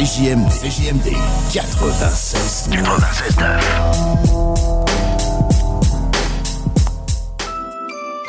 CJMD. CJMD 96. 96.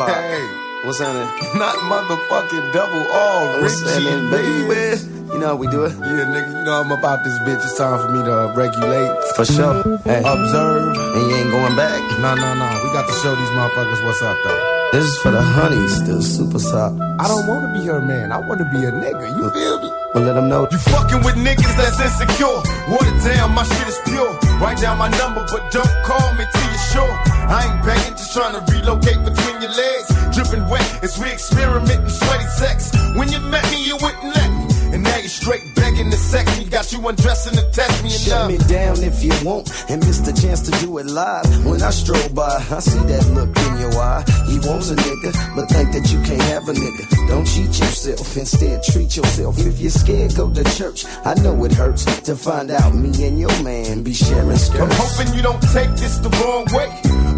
Hey, what's happening? Not motherfucking double R, What's Richie, baby. You know how we do it? Yeah, nigga, you know I'm about this bitch. It's time for me to regulate, For sure. Hey, observe. and you ain't going back. No, no, no. We got to show these motherfuckers what's up, though. This is for the honeys, the super top. I don't want to be her man. I want to be a nigga. You feel me? But let them know. You fucking with niggas that's insecure. Water down, my shit is pure. Write down my number, but don't call me till you're sure. I ain't begging, just trying to relocate between your legs. Dripping wet as we experiment in sweaty sex. When you met me, you wouldn't let me. And now you're straight begging to sex me. Got you undressing to test me Shut uh, me down if you want and miss the chance to do it live. When I stroll by, I see that look in your eye. He wants a nigga, but think that you can't have a nigga. Don't cheat yourself, instead treat yourself. If you're scared, go to church. I know it hurts to find out me and your man be sharing skirts. I'm hoping you don't take this the wrong way.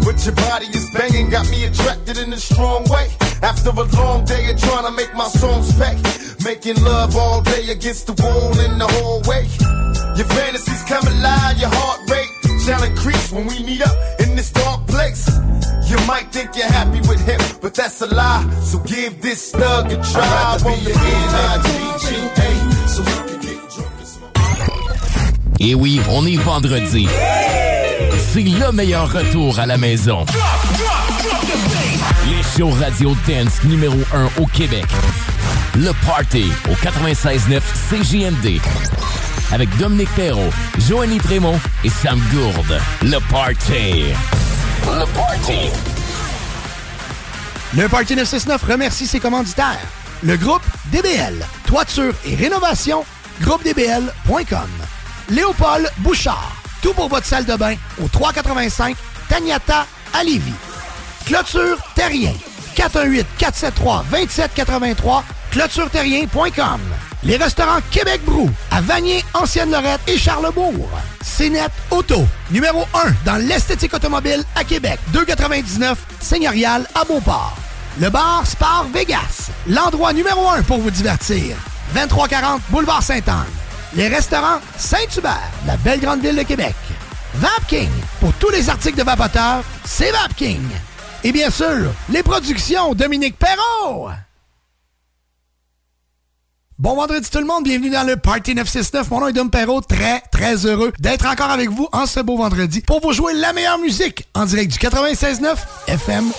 But your body is banging, got me attracted in a strong way. After a long day of trying to make my songs pay. Making love all day against the wall in the hallway. Your fantasies come alive, your heart rate shall increase when we meet up in this dark place. You might think you're happy with him, but that's a lie. So give this thug a try. I won't be N-I-G-G-A, so we can get drunk and smoke. Et oui, on est vendredi. C'est le meilleur retour à la maison. Les shows radio dance numéro 1 au Québec. Le Party au 96.9 CJMD. Avec Dominique Perrault, Joanny Prémont et Sam Gourde. Le Party. Le Party. Le Parti 969 remercie ses commanditaires. Le groupe DBL, toiture et rénovation, groupedbl.com. Léopold Bouchard, tout pour votre salle de bain au 385 Tagnata à Lévis. Clôture Terrien, 418-473-2783, clôtureterrien.com. Les restaurants Québec Brou, à Vanier, Ancienne-Lorette et Charlebourg. CNET Auto, numéro 1 dans l'esthétique automobile à Québec, 299 Seigneurial à Beauport. Le bar Sport Vegas, l'endroit numéro 1 pour vous divertir. 2340 Boulevard Sainte-Anne. Les restaurants Saint-Hubert, la belle grande ville de Québec. Vapking, pour tous les articles de vapoteurs, c'est Vapking. Et bien sûr, les productions Dominique Perrault. Bon vendredi tout le monde, bienvenue dans le Party 969. Mon nom est Dom Perrault, très très heureux d'être encore avec vous en ce beau vendredi pour vous jouer la meilleure musique en direct du 96.9 FM.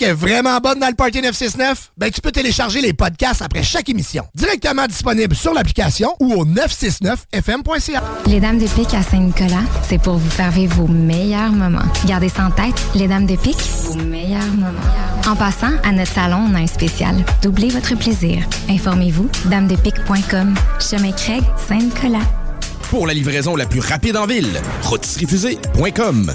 Musique est vraiment bonne dans le Party 969? Ben, tu peux télécharger les podcasts après chaque émission. Directement disponible sur l'application ou au 969fm.ca. Les Dames de Pique à Saint-Nicolas, c'est pour vous faire vivre vos meilleurs moments. Gardez ça en tête, les Dames de Pique, vos meilleurs moments. En passant, à notre salon, on a un spécial. Doublez votre plaisir. Informez-vous, damedepique.com. Chemin Craig, Saint-Nicolas. Pour la livraison la plus rapide en ville, rotisseriefusée.com.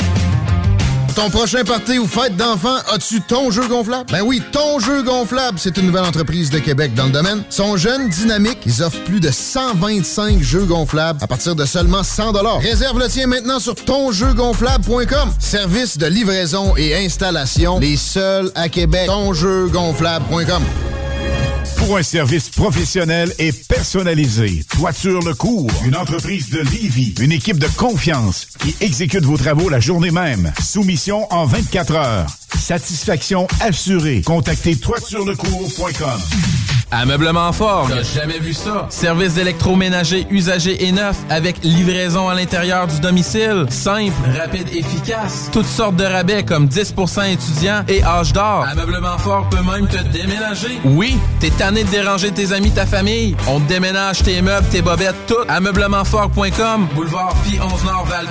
Ton prochain party ou fête d'enfant, as-tu ton jeu gonflable? Ben oui, ton jeu gonflable, c'est une nouvelle entreprise de Québec dans le domaine. Sont jeunes, dynamiques, ils offrent plus de 125 jeux gonflables à partir de seulement 100 Réserve le tien maintenant sur tonjeugonflable.com. Service de livraison et installation, les seuls à Québec. Tonjeugonflable.com. Pour un service professionnel et personnalisé, Toiture Le Cours, une entreprise de Lévis, une équipe de confiance qui exécute vos travaux la journée même. Soumission en 24 heures. Satisfaction assurée. Contactez toiturelecours.com. Ameublement fort. T'as jamais vu ça? Service d'électroménager usagé et neuf avec livraison à l'intérieur du domicile. Simple, rapide, efficace. Toutes sortes de rabais comme 10% étudiants et âge d'or. Ameublement fort peut même te déménager. Oui, t'es tanné de déranger tes amis, ta famille? On te déménage tes meubles, tes bobettes, tout. Ameublementfort.com, boulevard Pi 11 Nord val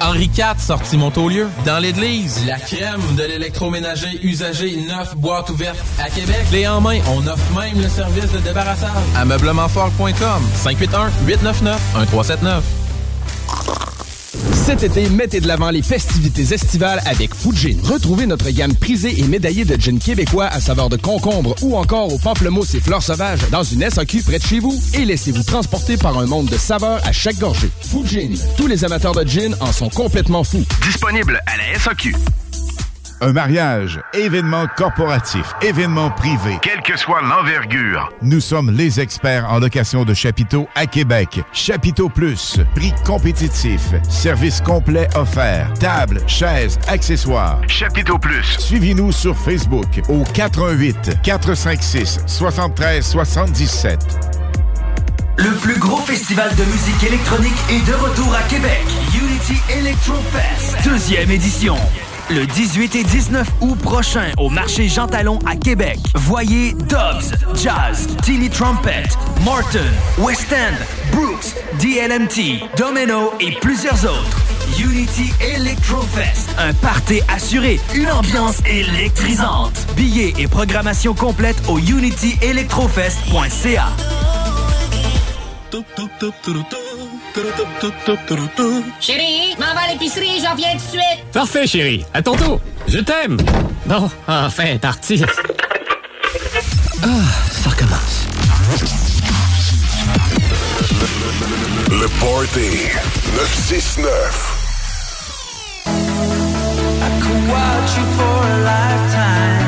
Henri IV, sortie Montaulieu. Dans l'église, la crème de l'électroménager usagé neuf boîte ouverte à Québec. Clé en main, on offre même le service de débarrassage. Ameublementfort.com 581 899 1379. Cet été, mettez de l'avant les festivités estivales avec Fujin. Retrouvez notre gamme prisée et médaillée de gin québécois à saveur de concombre ou encore au pamplemousse et fleurs sauvages dans une SAQ près de chez vous et laissez-vous transporter par un monde de saveurs à chaque gorgée. Fujin. Tous les amateurs de gin en sont complètement fous. Disponible à la SAQ. Un mariage, événement corporatif, événement privé. Quelle que soit l'envergure. Nous sommes les experts en location de chapiteaux à Québec. Chapiteau Plus, prix compétitif, service complet offert, table, chaises, accessoires. Chapiteau Plus. Suivez-nous sur Facebook au 88 456 73 77. Le plus gros festival de musique électronique est de retour à Québec. Unity Electro Fest, deuxième édition. Le 18 et 19 août prochain au marché Jean Talon à Québec. Voyez Dobbs, Jazz, Tilly Trumpet, Morton, West End, Brooks, DLMT, Domino et plusieurs autres. Unity Electro Fest, un party assuré, une ambiance électrisante. Billets et programmation complète au unityelectrofest.ca. Chérie, m'en va à l'épicerie, j'en viens tout de suite. Parfait, chérie. À ton tour. Je t'aime. Bon, enfin, parti. Ah, ça recommence. Le Party 969. I could watch you for a lifetime.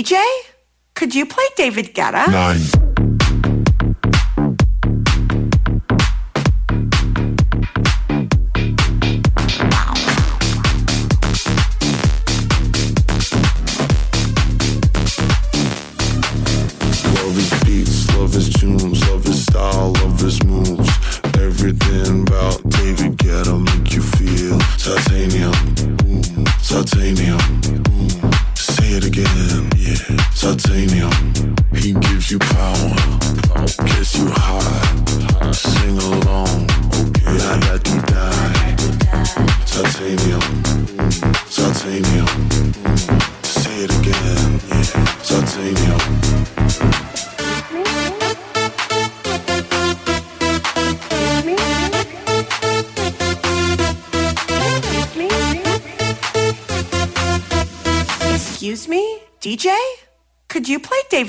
DJ? Could you play David Guetta? Nine.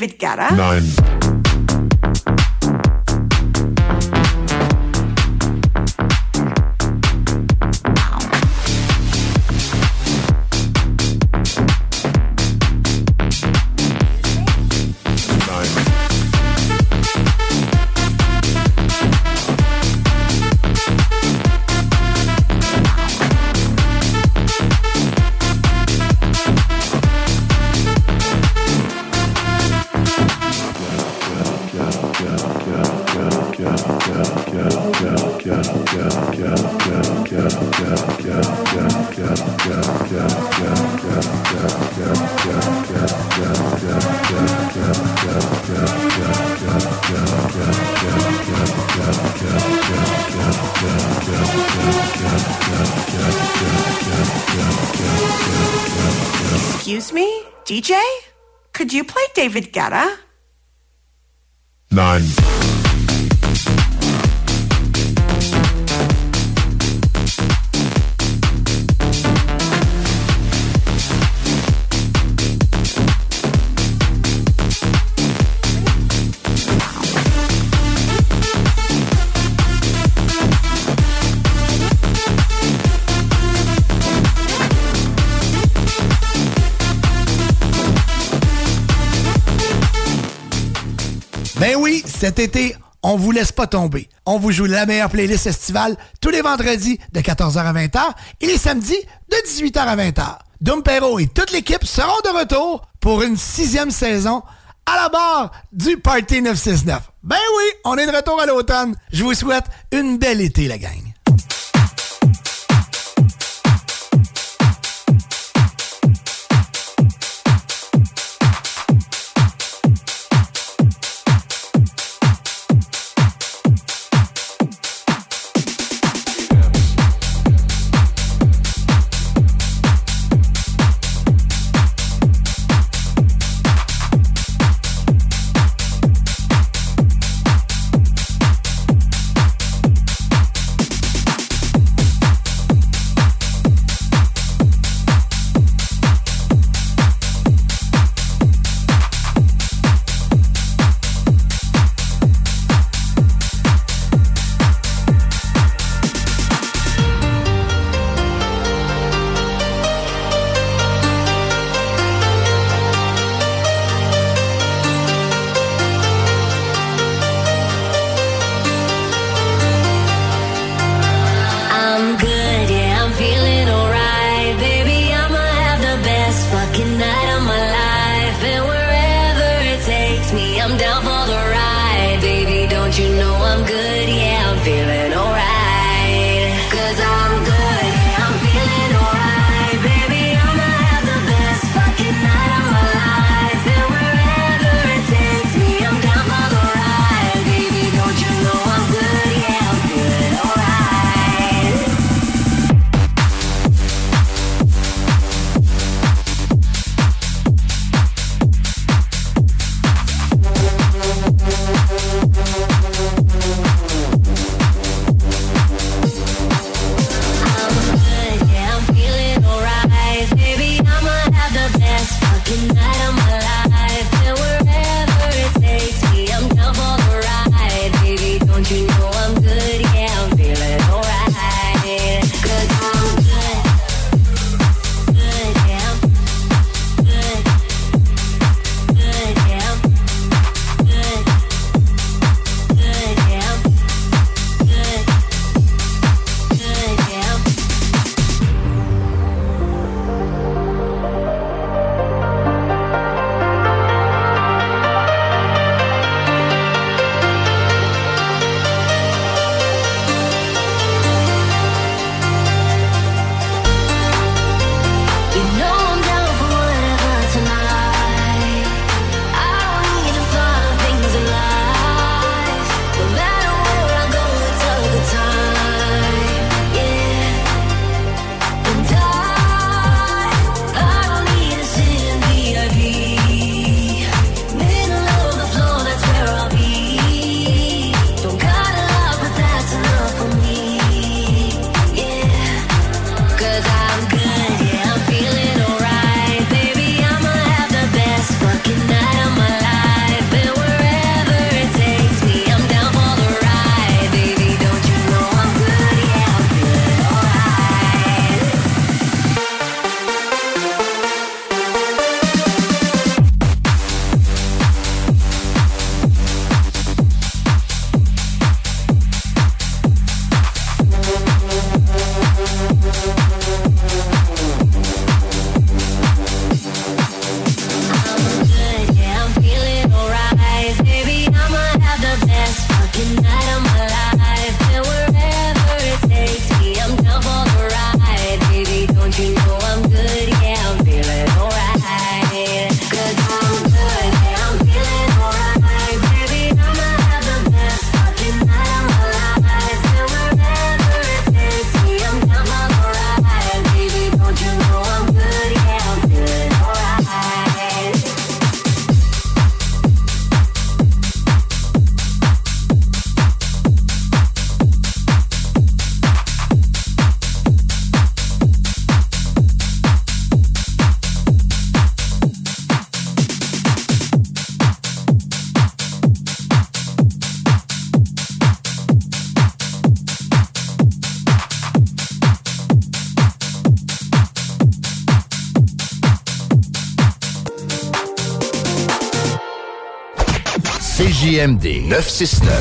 David Guerra? Nein. David Guetta? Cet été, on vous laisse pas tomber. On vous joue la meilleure playlist estivale tous les vendredis de 14h à 20h et les samedis de 18h à 20h. Dom Perro et toute l'équipe seront de retour pour une sixième saison à la barre du Party 969. Ben oui, on est de retour à l'automne. Je vous souhaite une belle été, la gang. CJMD 969.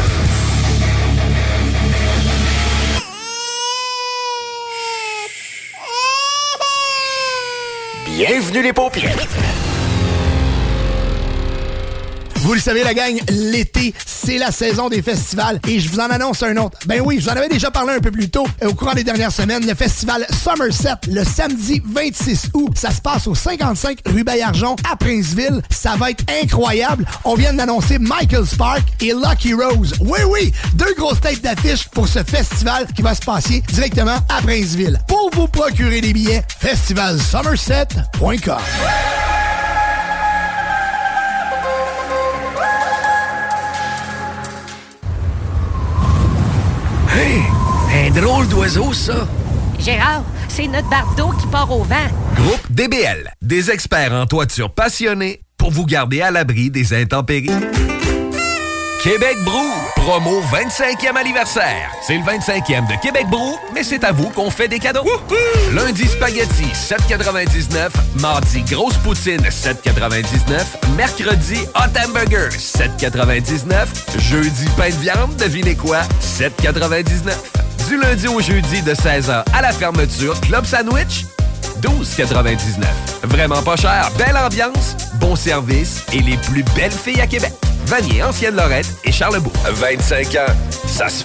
Bienvenue les paupières. Vous le savez, la gang, l'été, c'est la saison des festivals et je vous en annonce un autre. Ben oui, je vous en avais déjà parlé un peu plus tôt euh, au courant des dernières semaines. Le festival Somerset, le samedi 26 août, ça se passe au 55 rue Bayarjon à Princeville. Ça va être incroyable. On vient d'annoncer Michael Spark et Lucky Rose. Oui, oui, deux grosses têtes d'affiche pour ce festival qui va se passer directement à Princeville. Pour vous procurer des billets, festivalsomerset.com. drôle d'oiseau, ça. Gérard, c'est notre bardeau qui part au vent. Groupe DBL, des experts en toiture passionnés pour vous garder à l'abri des intempéries. Québec Brou, promo 25e anniversaire. C'est le 25e de Québec Brou, mais c'est à vous qu'on fait des cadeaux. Lundi spaghetti 7,99. Mardi grosse poutine 7,99. Mercredi hot hamburger 7,99. Jeudi pain de viande, devinez quoi 7,99. Du lundi au jeudi de 16h à la fermeture, Club Sandwich 12,99. Vraiment pas cher, belle ambiance, bon service et les plus belles filles à Québec. Vanier, Ancienne-Lorette et Charlebourg. 25 ans, ça se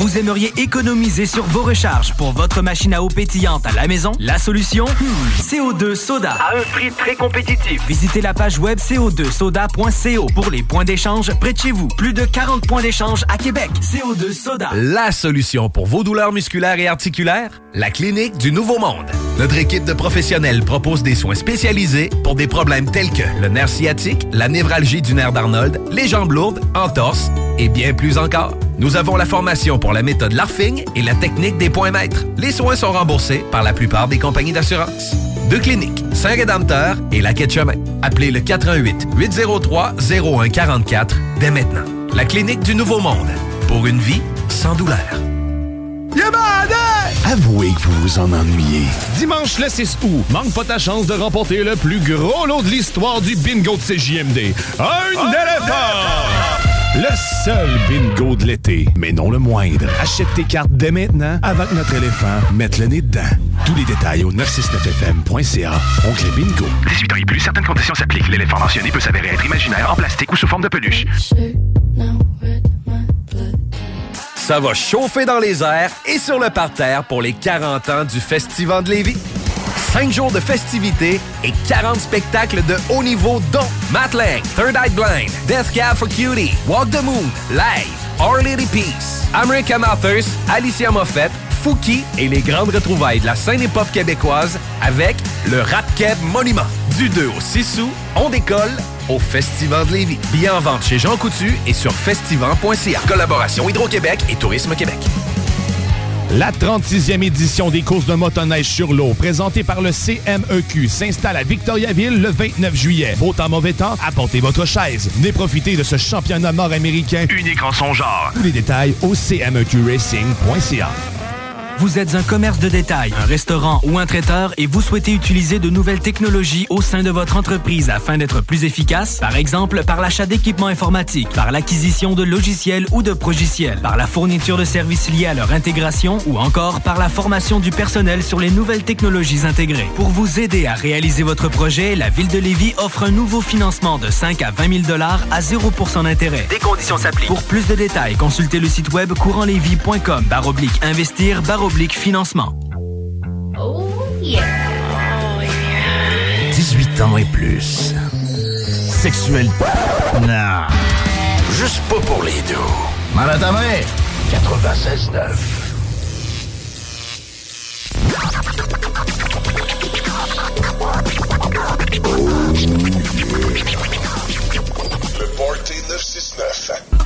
Vous aimeriez économiser sur vos recharges pour votre machine à eau pétillante à la maison? La solution? Hmm, CO2 Soda. À un prix très compétitif. Visitez la page web co2soda.co pour les points d'échange près de chez vous. Plus de 40 points d'échange à Québec. CO2 Soda. La solution pour vos douleurs musculaires et articulaires? La Clinique du Nouveau Monde. Notre équipe de professionnels propose des soins spécialisés pour des problèmes tels que le nerf sciatique, la névralgie du nerf d'Arnold, les jambes lourdes, entorses et bien plus encore. Nous avons la formation pour la méthode Larfing et la technique des points maîtres. Les soins sont remboursés par la plupart des compagnies d'assurance. Deux cliniques, Saint-Rédempteur et la Quai Chemin. Appelez le 418 803 0144 dès maintenant. La Clinique du Nouveau Monde. Pour une vie sans douleur. Avouez que vous vous en ennuyez. Dimanche le 6 août, manque pas ta chance de remporter le plus gros lot de l'histoire du bingo de CJMD. Un éléphant! Le seul bingo de l'été, mais non le moindre. Achète tes cartes dès maintenant avant que notre éléphant mette le nez dedans. Tous les détails au 969fm.ca. Oncle Bingo. 18 ans et plus, certaines conditions s'appliquent. L'éléphant mentionné peut s'avérer être imaginaire, en plastique ou sous forme de peluche. Ça va chauffer dans les airs et sur le parterre pour les 40 ans du Festival de Lévis. 5 jours de festivités et 40 spectacles de haut niveau dont Matt Third Eye Blind, Death Cab for Cutie, Walk the Moon, Live, Our Lady Peace, American Authors, Alicia Moffett, Fouki et les grandes retrouvailles de la scène hip-hop québécoise avec le Rap Keb Monument. Du 2 au 6 août, on décolle au Festival de Lévis. Billets en vente chez Jean Coutu et sur festival.ca. Collaboration Hydro-Québec et Tourisme Québec. La 36e édition des courses de motoneige sur l'eau, présentée par le CMEQ, s'installe à Victoriaville le 29 juillet. Beau temps, mauvais temps, apportez votre chaise. Venez profiter de ce championnat nord-américain Unique en son genre. Tous les détails au cmeqracing.ca. Vous êtes un commerce de détail, un restaurant ou un traiteur et vous souhaitez utiliser de nouvelles technologies au sein de votre entreprise afin d'être plus efficace? Par exemple, par l'achat d'équipements informatiques, par l'acquisition de logiciels ou de progiciels, par la fourniture de services liés à leur intégration ou encore par la formation du personnel sur les nouvelles technologies intégrées. Pour vous aider à réaliser votre projet, la Ville de Lévis offre un nouveau financement de 5 à 20 000 à 0% d'intérêt. Des conditions s'appliquent. Pour plus de détails, consultez le site web courantlévis.com baroblique investir baroblique financement. Oh yeah. 18 ans et plus. Sexuel. Non. Juste pas pour les deux. Mal à ta mère. 96.9. Le Party 969.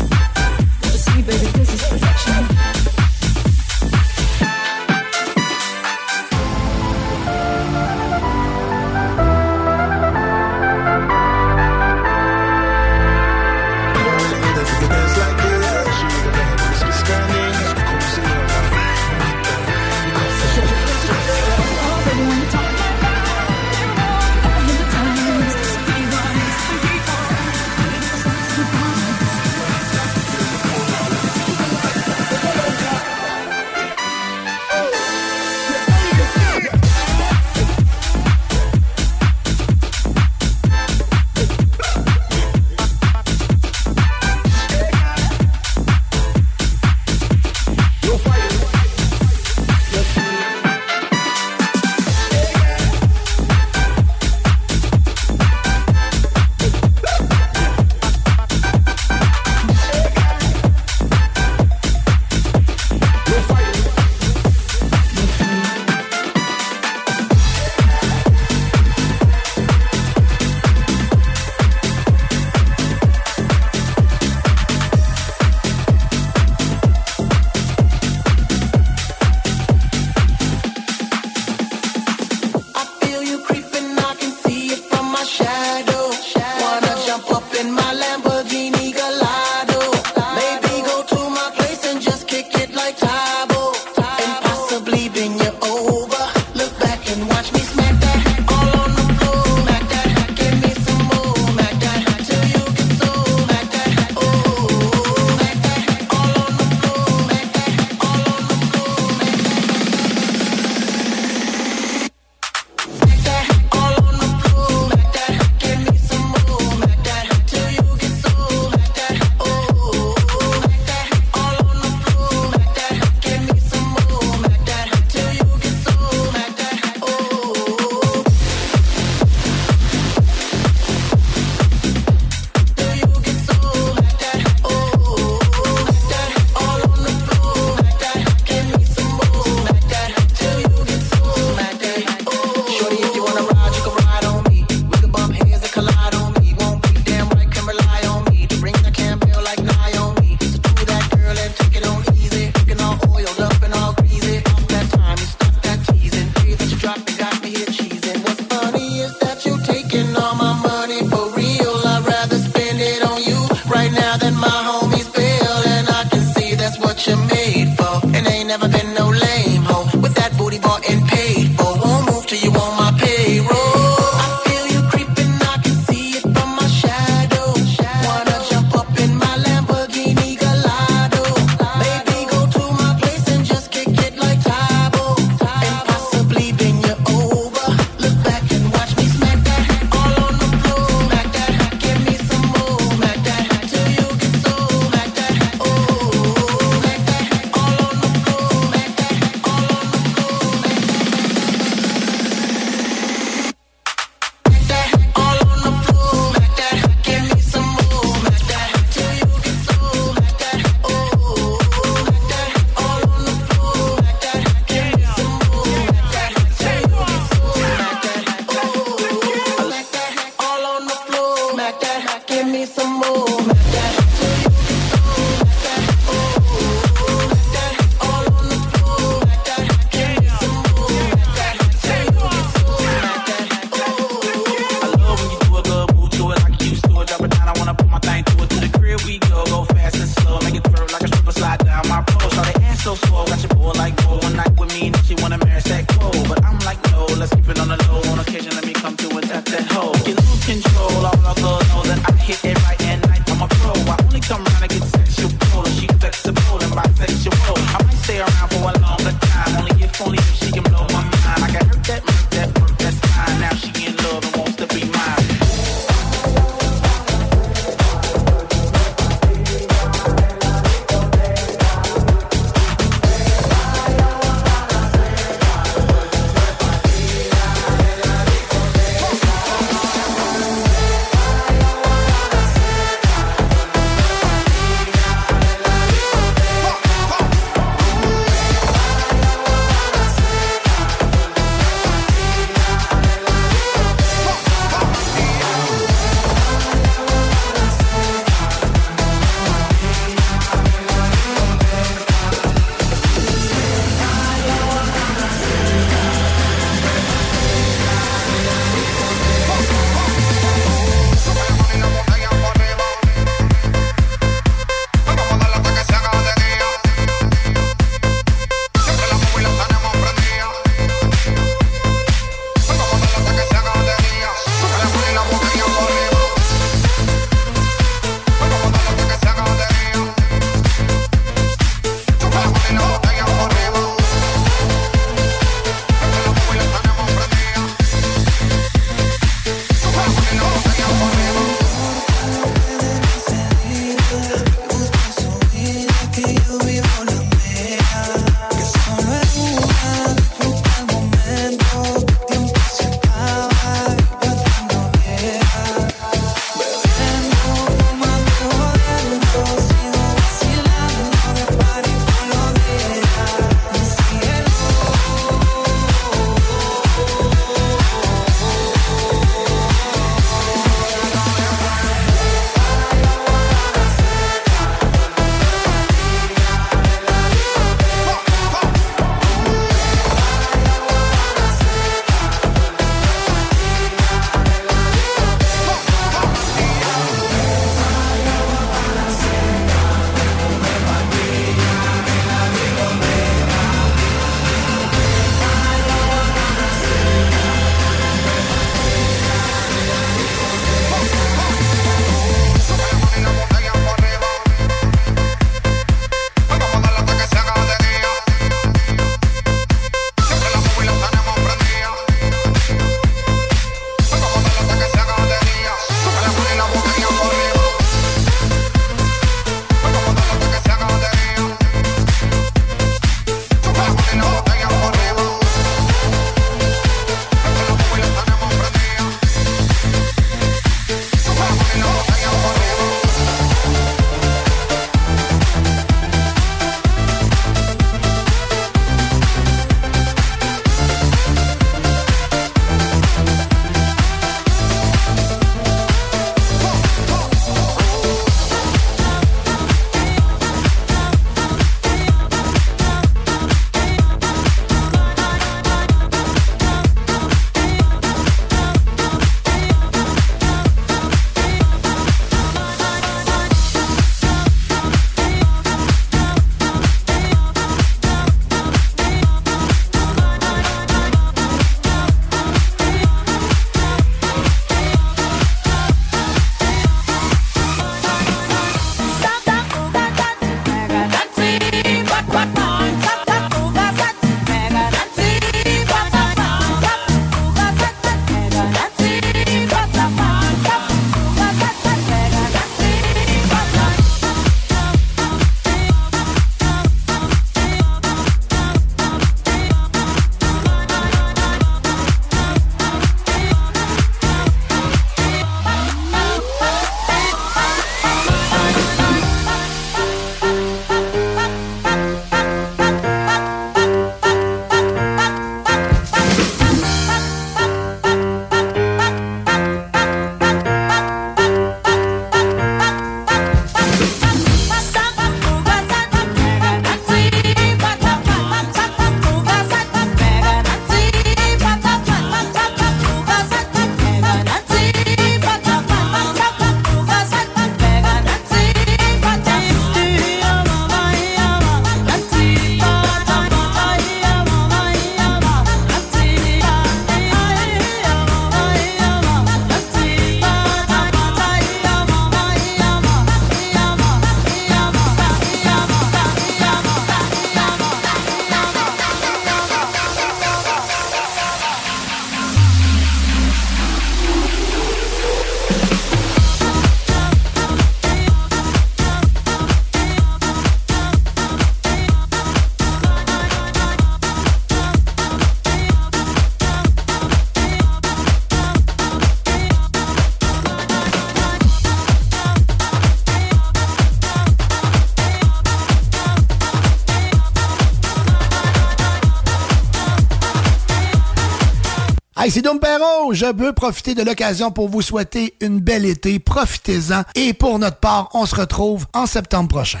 Hey, c'est Dom Perrault. Je veux profiter de l'occasion pour vous souhaiter une belle été. Profitez-en. Et pour notre part, on se retrouve en septembre prochain.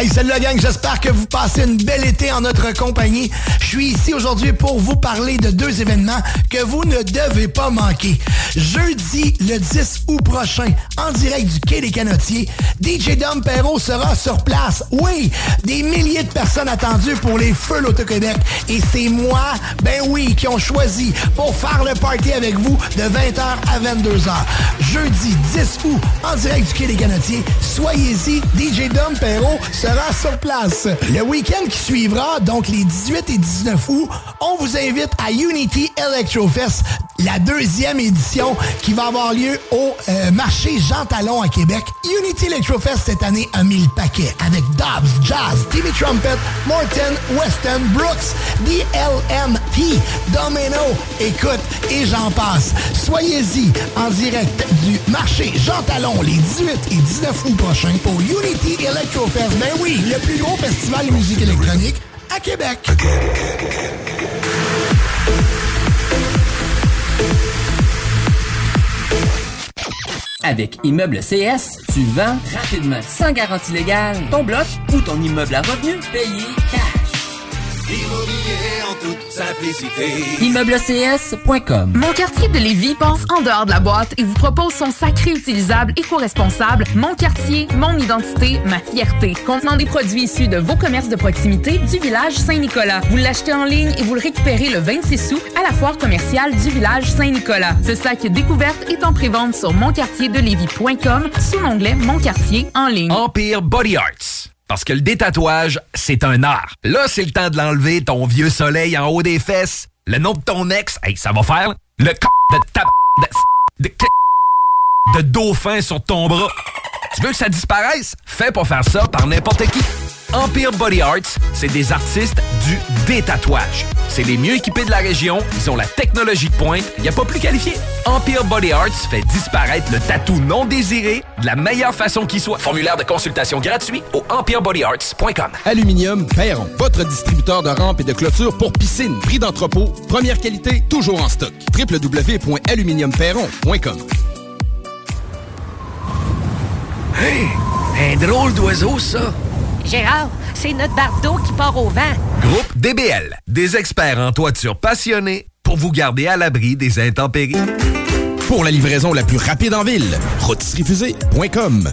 Hey, salut la gang, j'espère que vous passez une belle été en notre compagnie. Je suis ici aujourd'hui pour vous parler de deux événements que vous ne devez pas manquer. Jeudi, le 10 août prochain, en direct du Quai des Canotiers, DJ Dom Perrault sera sur place. Oui, des milliers de personnes attendues pour les Feux l'Auto-Québec. Et c'est moi, ben oui, qui ont choisi pour faire le party avec vous de 20h à 22h. Jeudi 10 août, en direct du Quai des Canotiers, soyez-y, DJ Dom Perrault sera sur place. Le week-end qui suivra, donc les 18 et 19 août, on vous invite à Unity Electrofest, la deuxième édition qui va avoir lieu au euh, marché Jean Talon à Québec. Unity Electrofest cette année a mis le paquet avec Dobbs, Jazz, Timmy Trumpet, Morton, Weston, Brooks, DLMT, Domino, écoute, et j'en passe. Soyez-y en direct du marché Jean Talon les 18 et 19 août prochains pour Unity Electrofest. Ben oui, le plus gros festival de musique électronique à Québec. Avec Immeuble CS, tu vends rapidement, sans garantie légale, ton bloc ou ton immeuble à revenu payé cash. Immobilier en toute simplicité. ImmeubleCS.com Mon quartier de Lévis pense en dehors de la boîte et vous propose son sac réutilisable éco-responsable Mon quartier, mon identité, ma fierté. Contenant des produits issus de vos commerces de proximité du village Saint-Nicolas. Vous l'achetez en ligne et vous le récupérez le 26 août à la foire commerciale du village Saint-Nicolas. Ce sac découverte est en prévente sur monquartierdelévis.com sous l'onglet Mon quartier en ligne. Empire Body Arts. Parce que le détatouage, c'est un art. Là, c'est le temps de l'enlever, ton vieux soleil en haut des fesses. Le nom de ton ex, hey, ça va faire. Le c de ta... de... de... de dauphin sur ton bras. Tu veux que ça disparaisse? Fais pas faire ça par n'importe qui. Empire Body Arts, c'est des artistes du détatouage. C'est les mieux équipés de la région, ils ont la technologie de pointe, il n'y a pas plus qualifié. Empire Body Arts fait disparaître le tatou non désiré de la meilleure façon qui soit. Formulaire de consultation gratuit au empirebodyarts.com. Aluminium Perron, votre distributeur de rampes et de clôtures pour piscine. Prix d'entrepôt, première qualité, toujours en stock. www.aluminiumperron.com Hey, un drôle d'oiseau, ça. Gérard, c'est notre bardeau qui part au vent. Groupe DBL, des experts en toiture passionnés pour vous garder à l'abri des intempéries. Pour la livraison la plus rapide en ville, rôtisseriefusée.com.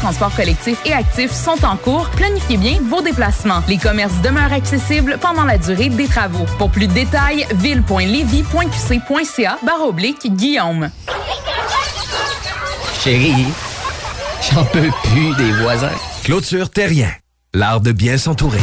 de transport collectif et actif sont en cours. Planifiez bien vos déplacements. Les commerces demeurent accessibles pendant la durée des travaux. Pour plus de détails, ville.levy.qc.ca barre oblique Guillaume. Chérie, j'en peux plus des voisins. Clôture Terrien, l'art de bien s'entourer.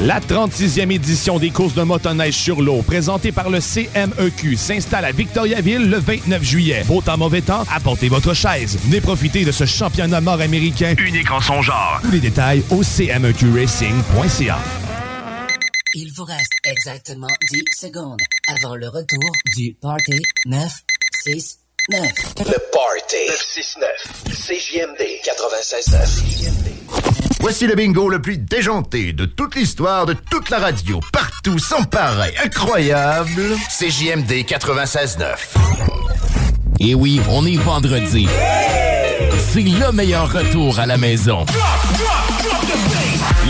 La 36e édition des courses de motoneige sur l'eau, présentée par le CMEQ, s'installe à Victoriaville le 29 juillet. Beau temps, mauvais temps, apportez votre chaise. Venez profiter de ce championnat nord-américain Unique en son genre. Tous les détails au cmeqracing.ca. Il vous reste exactement 10 secondes avant le retour du Party 969. Le Party 969. CJMD 96.9. Voici le bingo le plus déjanté de toute l'histoire, de toute la radio, partout, sans pareil, incroyable. C'est JMD 96.9. Et oui, on est vendredi. C'est le meilleur retour à la maison.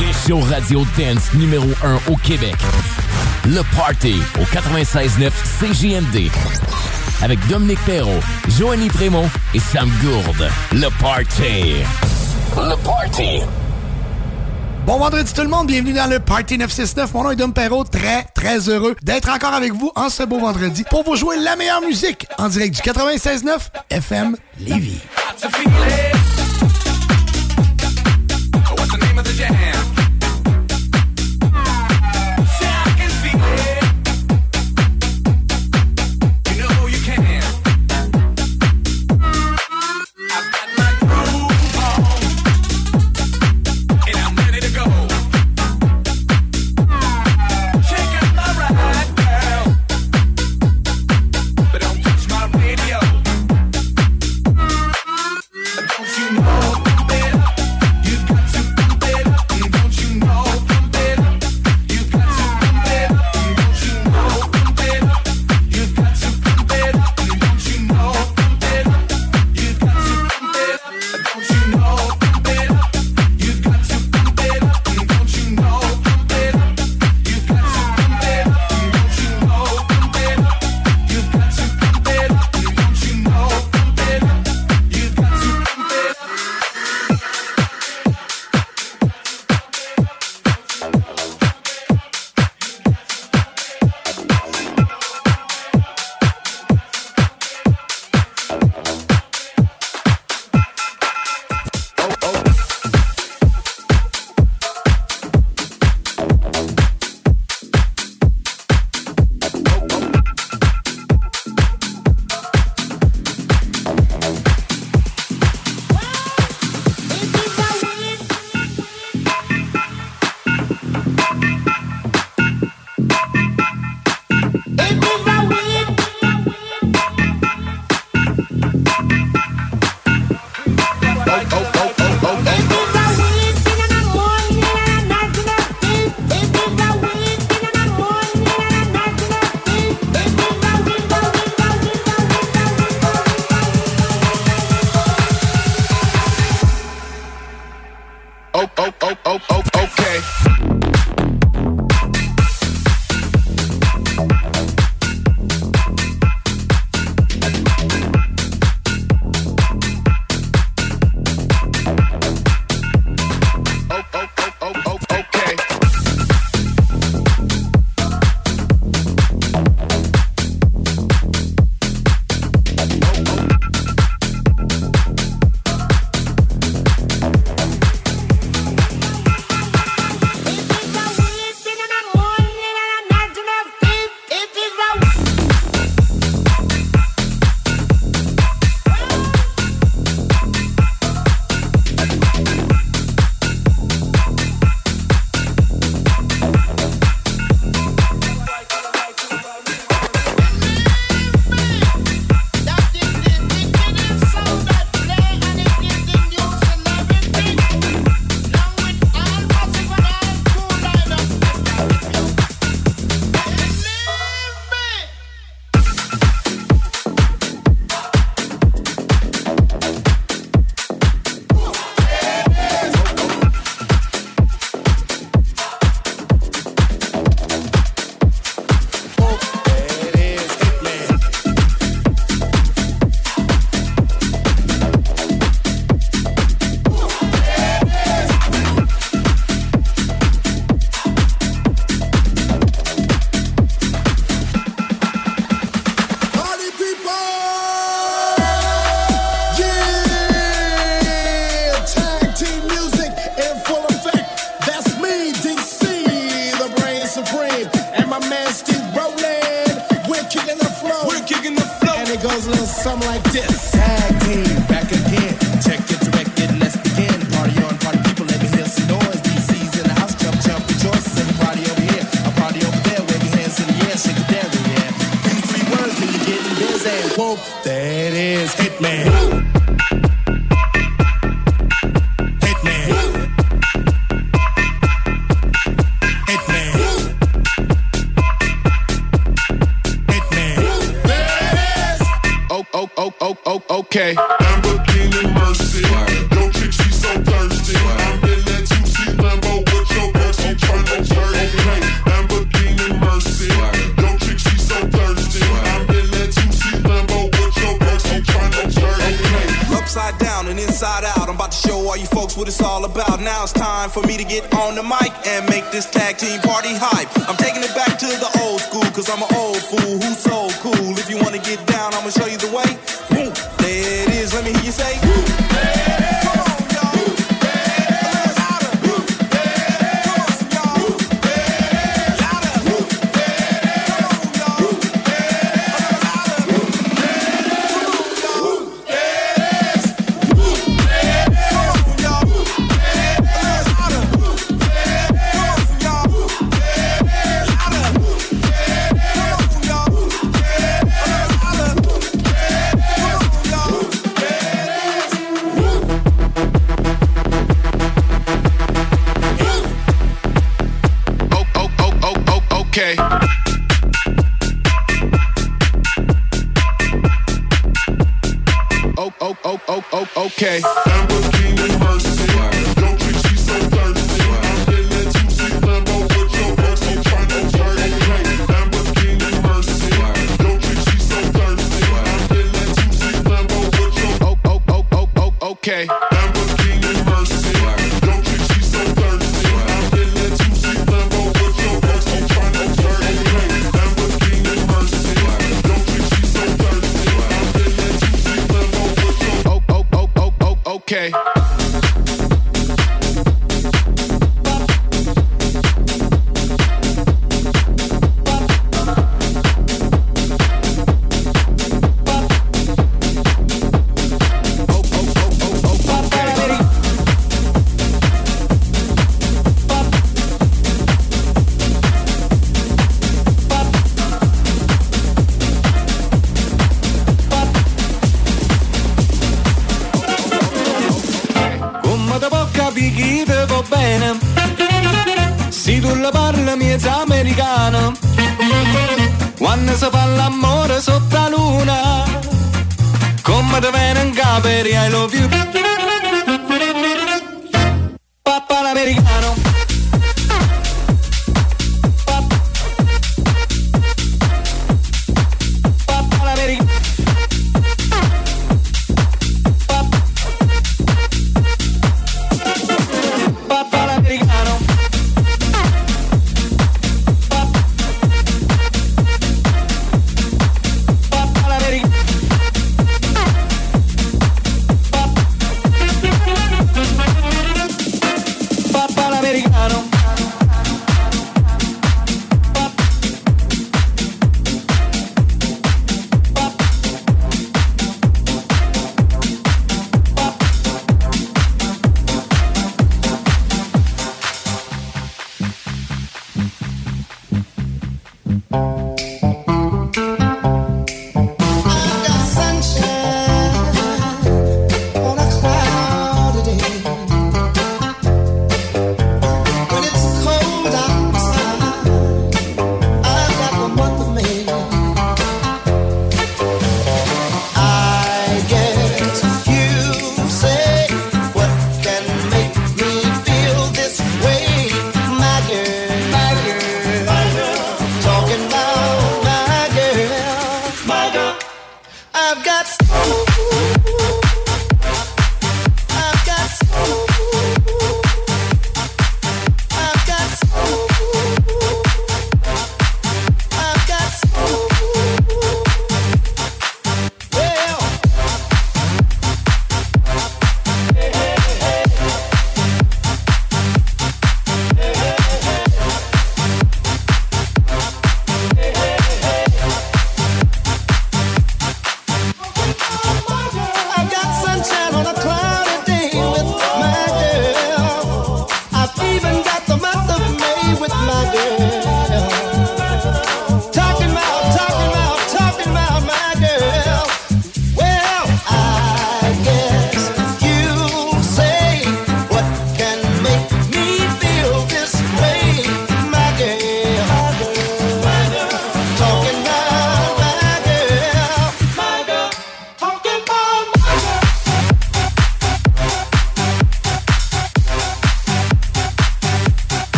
Les shows radio dance numéro 1 au Québec. Le Party au 96.9 CJMD. Avec Dominique Perrault, Joanie Prémont et Sam Gourde. Le Party. Le Party. Bon vendredi tout le monde, bienvenue dans le Party 969. Mon nom est Dom Perrault, très très heureux d'être encore avec vous en ce beau vendredi pour vous jouer la meilleure musique en direct du 96.9 FM Lévis.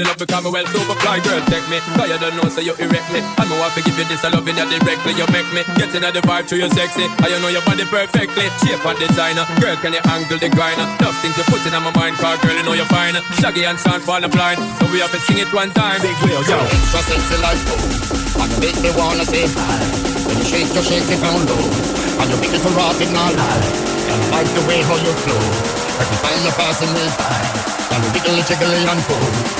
The park. Give her the love because me well super fly, girl, take me. Cause you don't know, so you erect me. And me want to give you this, I love you directly. You make me get in the vibe to you sexy. And you know your body perfectly. Shape and designer, girl, can you angle the grinder? Love things you put in on my mind, cause girl, you know you're fine. Shaggy and sound fall blind, so we have to sing it one time. Big wheel, yo. Extra sexy like And you make me wanna say When you shake, you shake it down oh. low And you make it to rock it now And I like the way how you flow Every time you're passing me by And you wiggle, jiggle and pull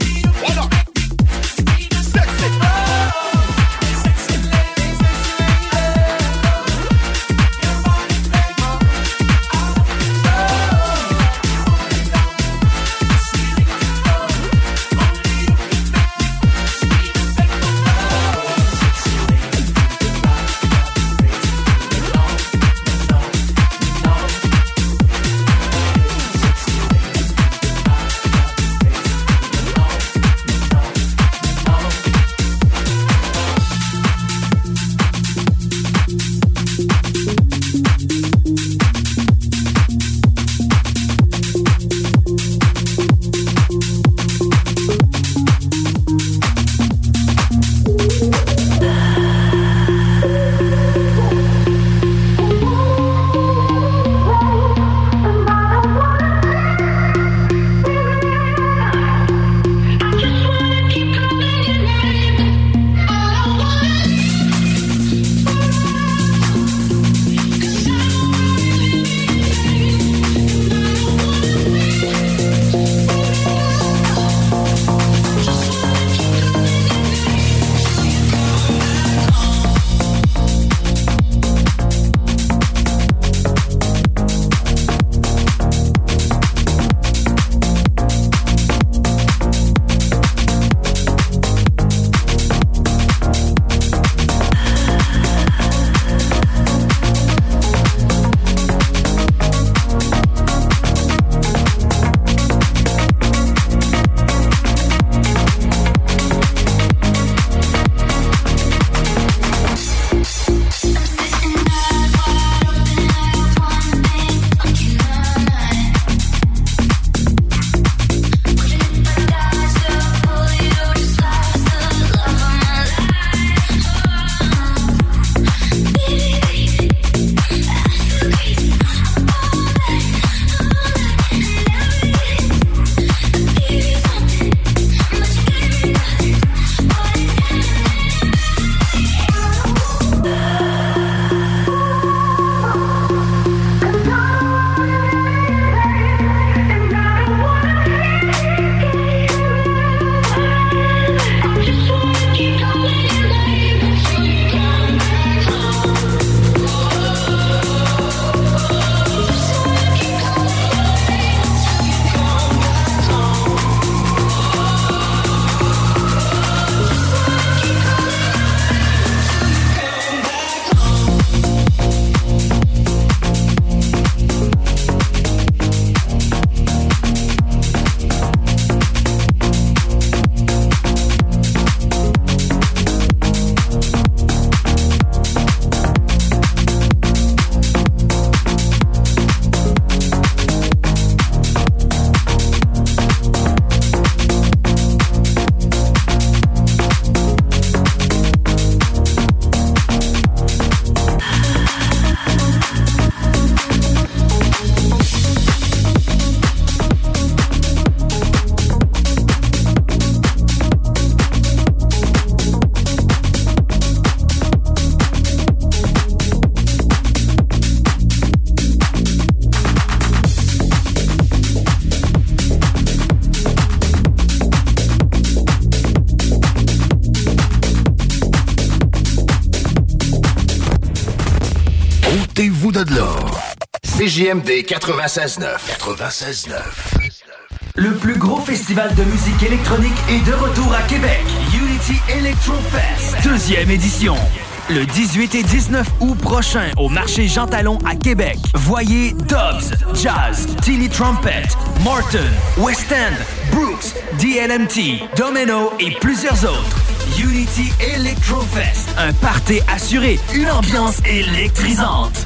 CJMD 96.9. 96.9. Le plus gros festival de musique électronique est de retour à Québec. Unity Electro Fest, deuxième édition. Le 18 et 19 août prochain au marché Jean Talon à Québec. Voyez Dobbs, Jazz, Tilly Trumpet, Morton, West End, Brooks, DLMT, Domino et plusieurs autres. Unity Electrofest, un party assuré, une ambiance électrisante.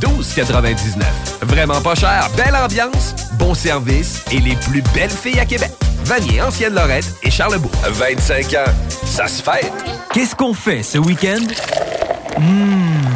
12,99. Vraiment pas cher, belle ambiance, bon service et les plus belles filles à Québec. Vanier, Ancienne-Lorette et Charlebourg. 25 ans, ça se fête. Qu'est-ce qu'on fait ce week-end? Mmh,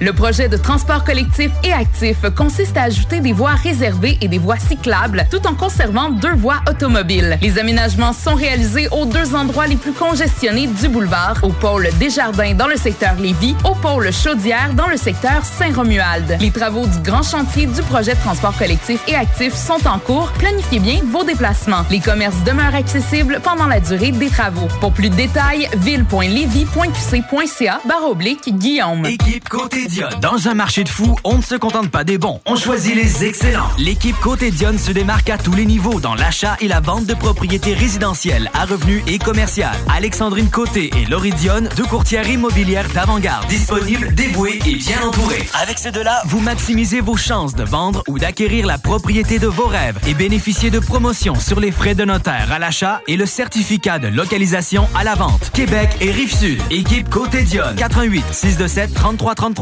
Le projet de transport collectif et actif consiste à ajouter des voies réservées et des voies cyclables tout en conservant deux voies automobiles. Les aménagements sont réalisés aux deux endroits les plus congestionnés du boulevard, au pôle Desjardins dans le secteur Lévis, au pôle Chaudière dans le secteur Saint-Romuald. Les travaux du grand chantier du projet de transport collectif et actif sont en cours. Planifiez bien vos déplacements. Les commerces demeurent accessibles pendant la durée des travaux. Pour plus de détails, ville.levy.qc.ca barre oblique Guillaume. Côté Dion. Dans un marché de fou, on ne se contente pas des bons, on choisit les excellents. L'équipe Côté Dion se démarque à tous les niveaux dans l'achat et la vente de propriétés résidentielles à revenus et commerciales. Alexandrine Côté et Laurie Dion, deux courtières immobilières d'avant-garde, disponibles, dévouées et bien entourées. Avec ces deux-là, vous maximisez vos chances de vendre ou d'acquérir la propriété de vos rêves et bénéficiez de promotions sur les frais de notaire à l'achat et le certificat de localisation à la vente. Québec et Rive-Sud. Équipe Côté Dion. 88 627 3333.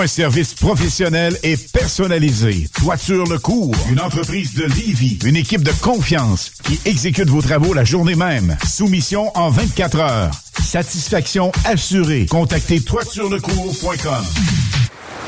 Un service professionnel et personnalisé, Toiture Le Cours, une entreprise de Livy, une équipe de confiance qui exécute vos travaux la journée même. Soumission en 24 heures. Satisfaction assurée. Contactez toiturelecours.com.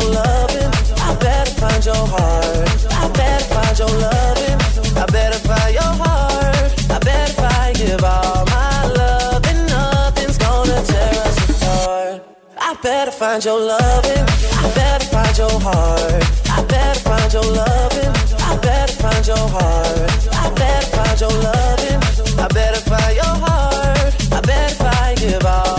your loving. I better find your heart. I better find your loving. I better find your heart. I better find give all my love nothing's gonna tear us apart. I better find your loving. I better find your heart. I better find your loving. I better find your heart. I better find your loving. I better find your heart. I better find give all.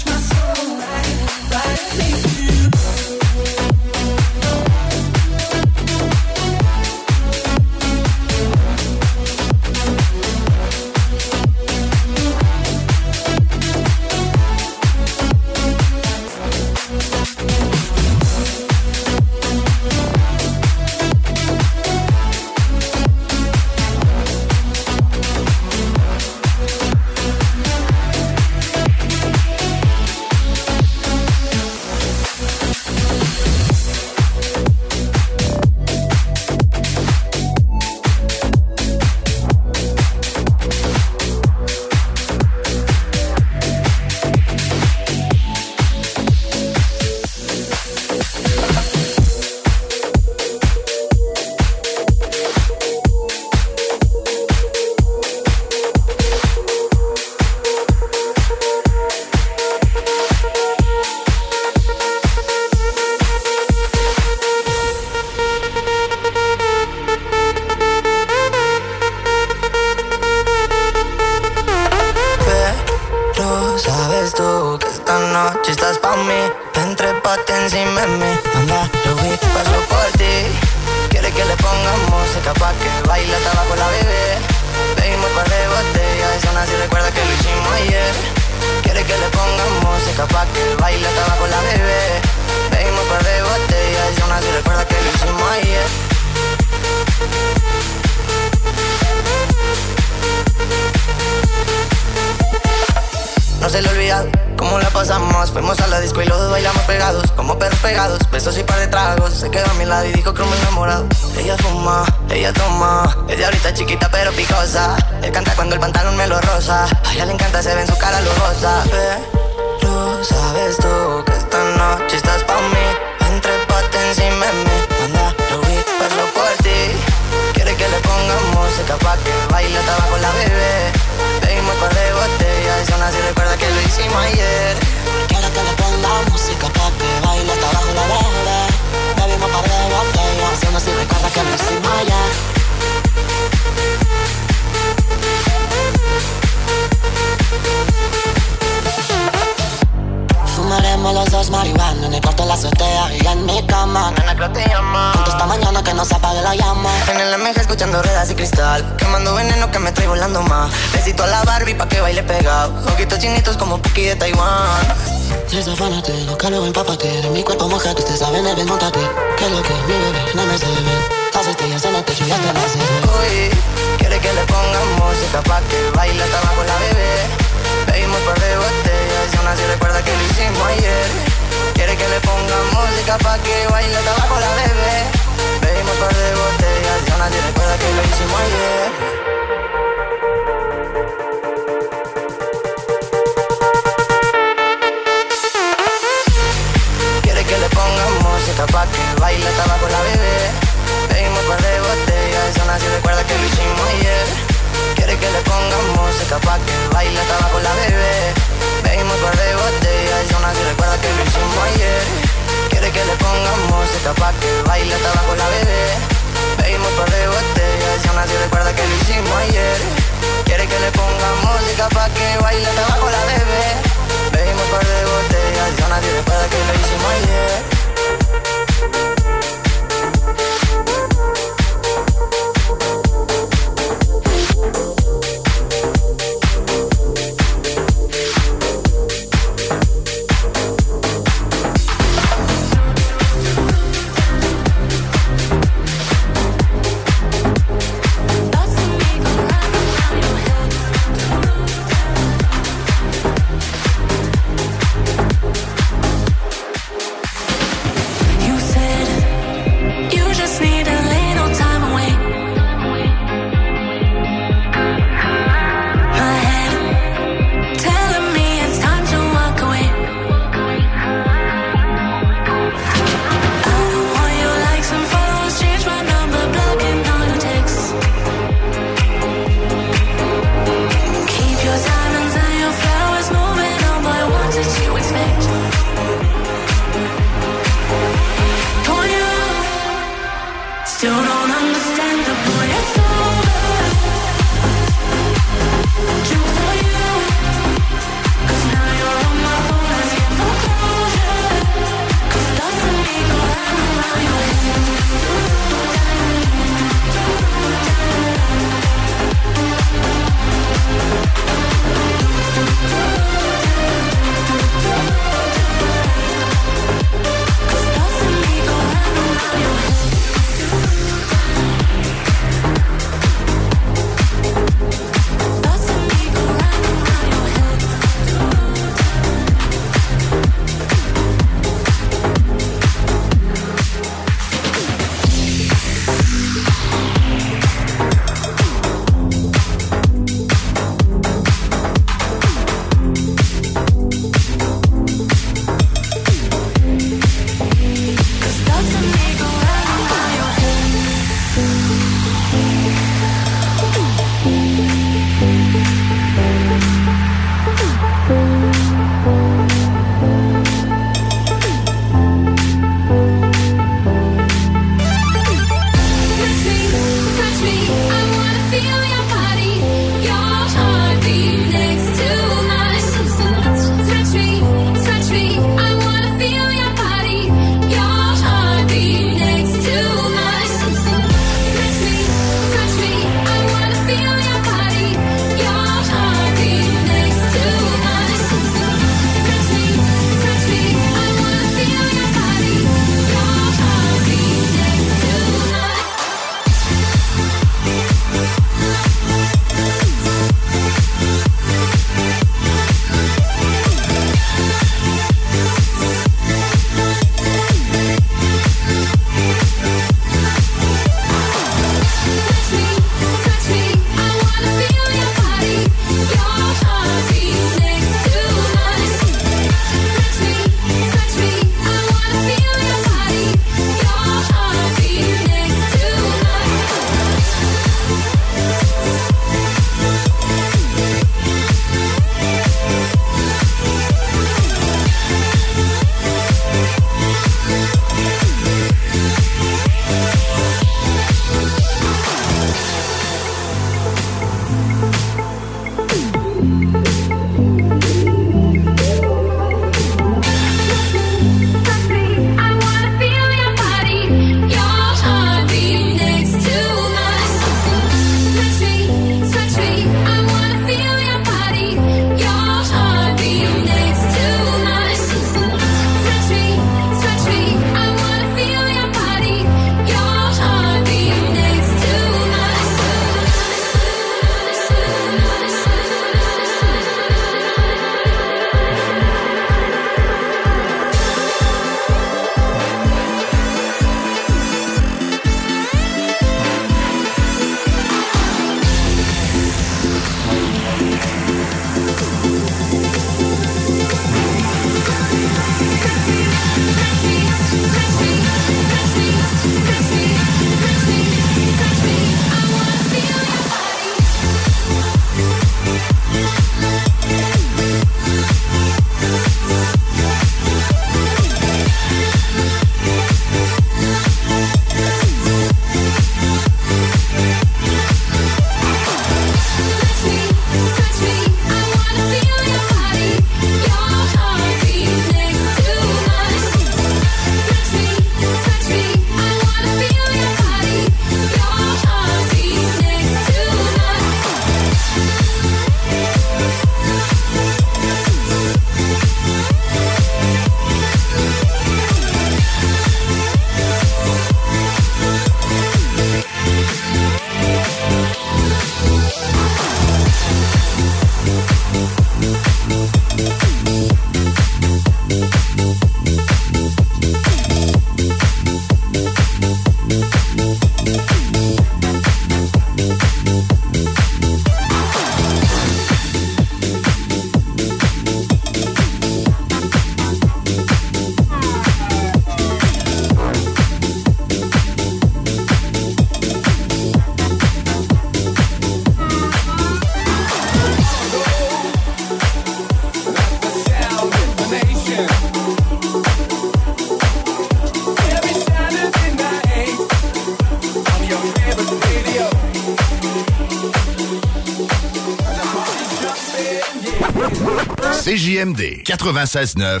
96.9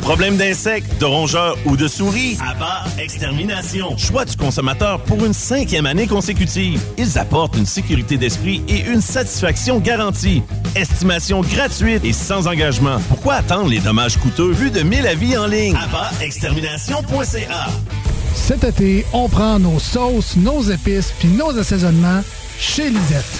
Problème d'insectes, de rongeurs ou de souris? Abba Extermination. Choix du consommateur pour une cinquième année consécutive. Ils apportent une sécurité d'esprit et une satisfaction garantie. Estimation gratuite et sans engagement. Pourquoi attendre les dommages coûteux vu de 1000 avis en ligne? AbbaExtermination.ca Cet été, on prend nos sauces, nos épices puis nos assaisonnements chez Lisette.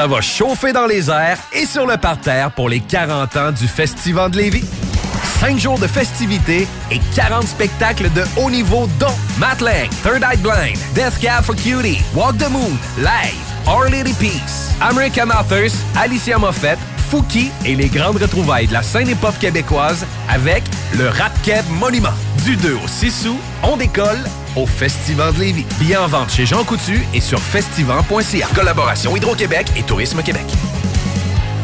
Ça va chauffer dans les airs et sur le parterre pour les 40 ans du Festival de Lévis. 5 jours de festivités et 40 spectacles de haut niveau dont Matt Lang, Third Eye Blind, Death Cab for Cutie, Walk the Moon, Live, Our Lady Peace, American Authors, Alicia Moffett, Fouki et les grandes retrouvailles de la scène hip-hop québécoise avec le Rap Monument. Du 2 au 6 août, on décolle au Festival de Lévis. Billets en vente chez Jean Coutu et sur festival.ca. Collaboration Hydro-Québec et Tourisme Québec.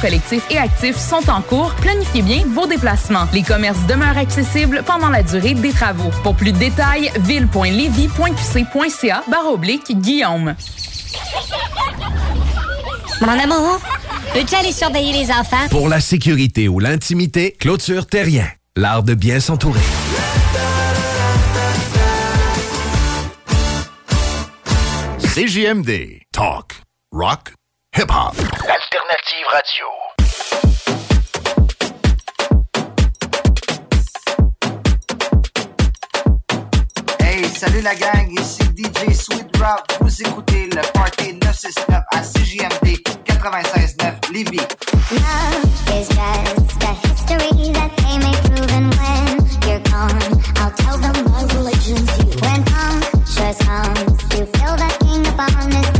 collectif et actif sont en cours. Planifiez bien vos déplacements. Les commerces demeurent accessibles pendant la durée des travaux. Pour plus de détails, ville.levy.qc.ca barre oblique Guillaume. Mon amour, peux-tu aller surveiller les enfants? Pour la sécurité ou l'intimité, clôture terrien. L'art de bien s'entourer. CJMD. Talk. Rock. Hip-hop. Alternative Radio. Hey, salut la gang, ici DJ Sweet Drop. Vous écoutez le Party 969 à CJMD 96.9 Lévis. Love is just a history that they may prove, and when you're gone, I'll tell them my religion's you. When punctures comes to feel the king upon his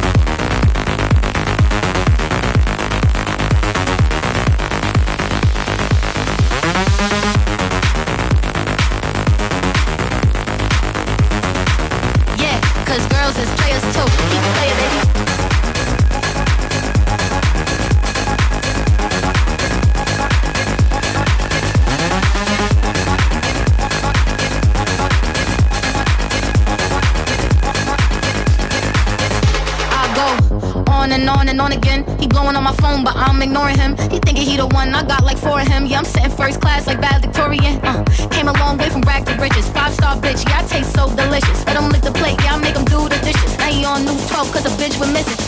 Of him. Yeah, I'm sitting first class like bad Victorian. Uh, came a long way from rag to riches. Five star bitch, yeah, I taste so delicious. Let him lick the plate, yeah, I make him do the dishes. Now you on news 12 cause a bitch went missing.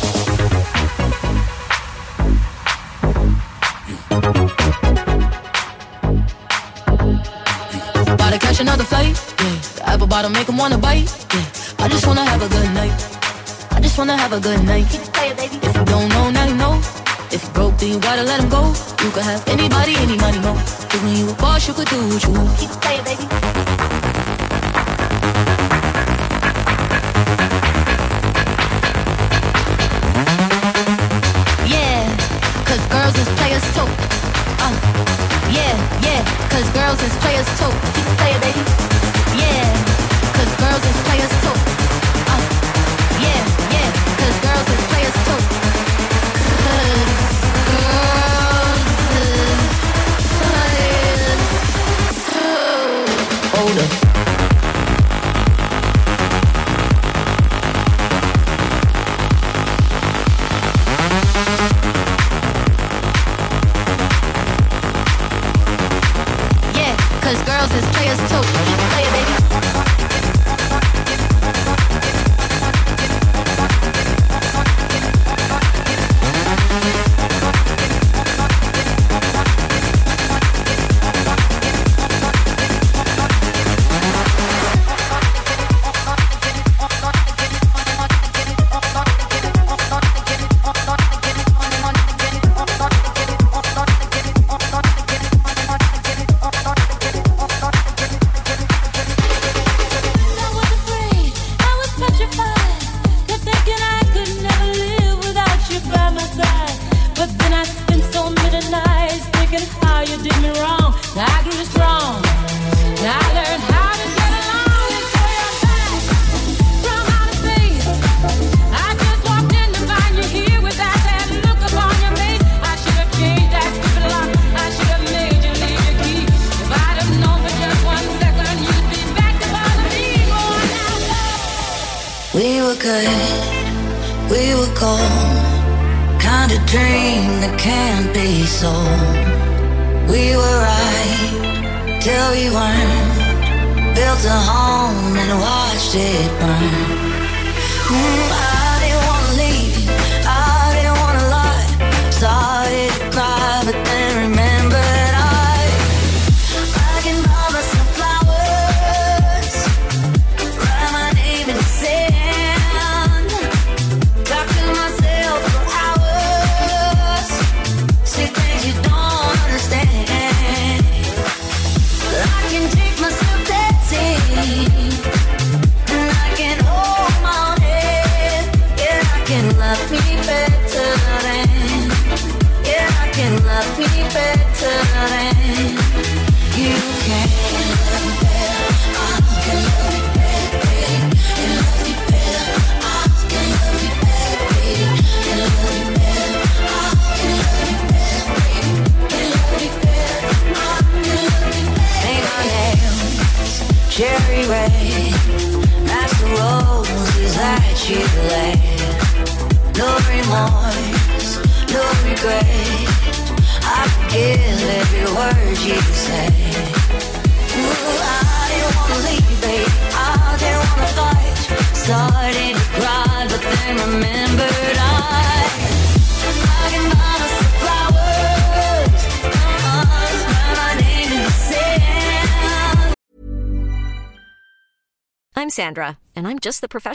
About to catch another flight, yeah. The apple bottom make him wanna bite, yeah. I just wanna have a good night. I just wanna have a good night. If you don't know, now gotta let him go. You could have anybody, any money, mo. Cause when you a boss, you could do what you want. Keep playing, baby.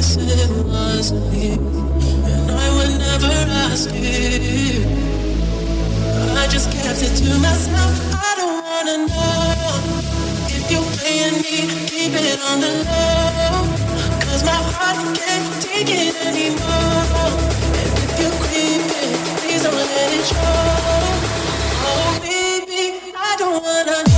Wasn't me. And I would never ask you. I just kept it to myself. I don't wanna know if you're playing me. Keep it on the low. Cause my heart can't take it anymore. And if you're creeping, please don't let it show. Oh, baby, I don't wanna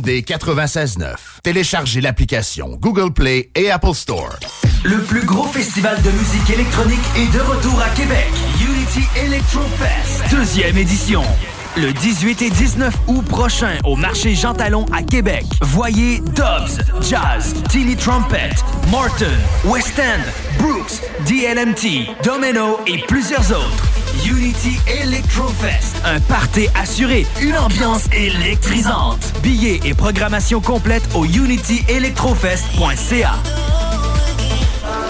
CJMD 96.9. Téléchargez l'application Google Play et Apple Store. Le plus gros festival de musique électronique est de retour à Québec. Unity Electro Fest, deuxième édition. Le 18 et 19 août prochain au marché Jean Talon à Québec. Voyez Dobbs, Jazz, Tilly Trumpet, Martin, West End, Brooks, DLMT, Domino et plusieurs autres. Unity Electrofest, un party assuré, une ambiance électrisante. Billets et programmation complète au unityelectrofest.ca.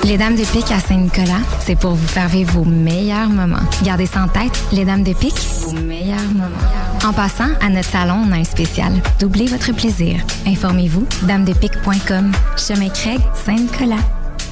Les Dames de Pique à Saint-Nicolas, c'est pour vous faire vivre vos meilleurs moments. Gardez ça en tête, les Dames de Pique, vos meilleurs moments. En passant, à notre salon, on a un spécial. Doublez votre plaisir. Informez-vous, damedepique.com. Chemin Craig, Saint-Nicolas.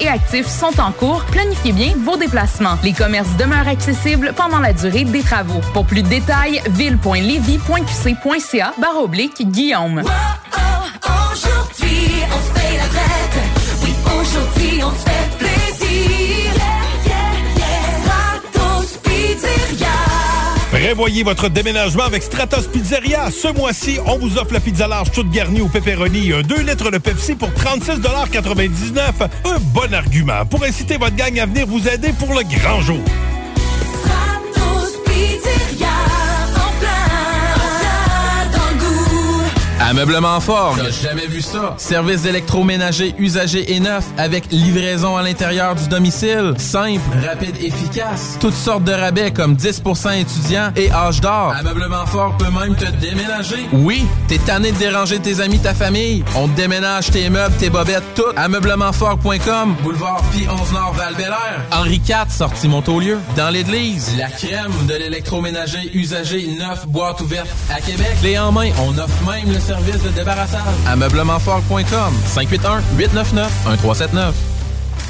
et actif sont en cours. Planifiez bien vos déplacements. Les commerces demeurent accessibles pendant la durée des travaux. Pour plus de détails, ville.levy.qc.ca barre oblique Guillaume. Prévoyez votre déménagement avec Stratos Pizzeria. Ce mois-ci, on vous offre la pizza large toute garnie au pepperoni, un 2 litres de Pepsi pour 36,99 Un bon argument pour inciter votre gang à venir vous aider pour le grand jour. Ameublement fort, t'as jamais vu ça? Service électroménager usagé et neuf avec livraison à l'intérieur du domicile. Simple, rapide, efficace. Toutes sortes de rabais comme 10% étudiants et âge d'or. Ameublement fort peut même te déménager. Oui, t'es tanné de déranger tes amis, ta famille. On te déménage tes meubles, tes bobettes, tout. Ameublementfort.com, boulevard Pi 11 Nord val Henri IV, sortie Montaulieu. Dans l'église, la crème de l'électroménager usagé neuf boîte ouverte à Québec. Clé en main, on offre même le service de débarrassage. Ameublementfort.com 581 899 1379.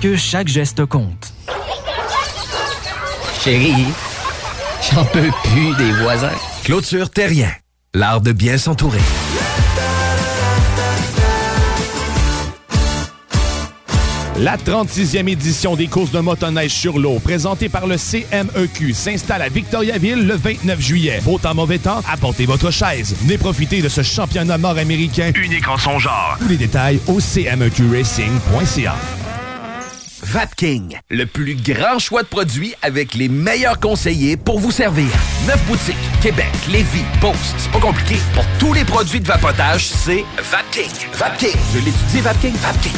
que chaque geste compte. Chérie, j'en peux plus des voisins. Clôture Terrien, l'art de bien s'entourer. La 36e édition des courses de motoneige sur l'eau, présentée par le CMEQ, s'installe à Victoriaville le 29 juillet. Beau temps, mauvais temps, apportez votre chaise. Venez profiter de ce championnat nord-américain unique en son genre. Tous les détails au cmeqracing.ca. Vapking, le plus grand choix de produits avec les meilleurs conseillers pour vous servir. Neuf boutiques, Québec, Lévis, Beauce. C'est pas compliqué. Pour tous les produits de vapotage, c'est Vapking. Vapking. Je l'étudie, Vapking. Vapking.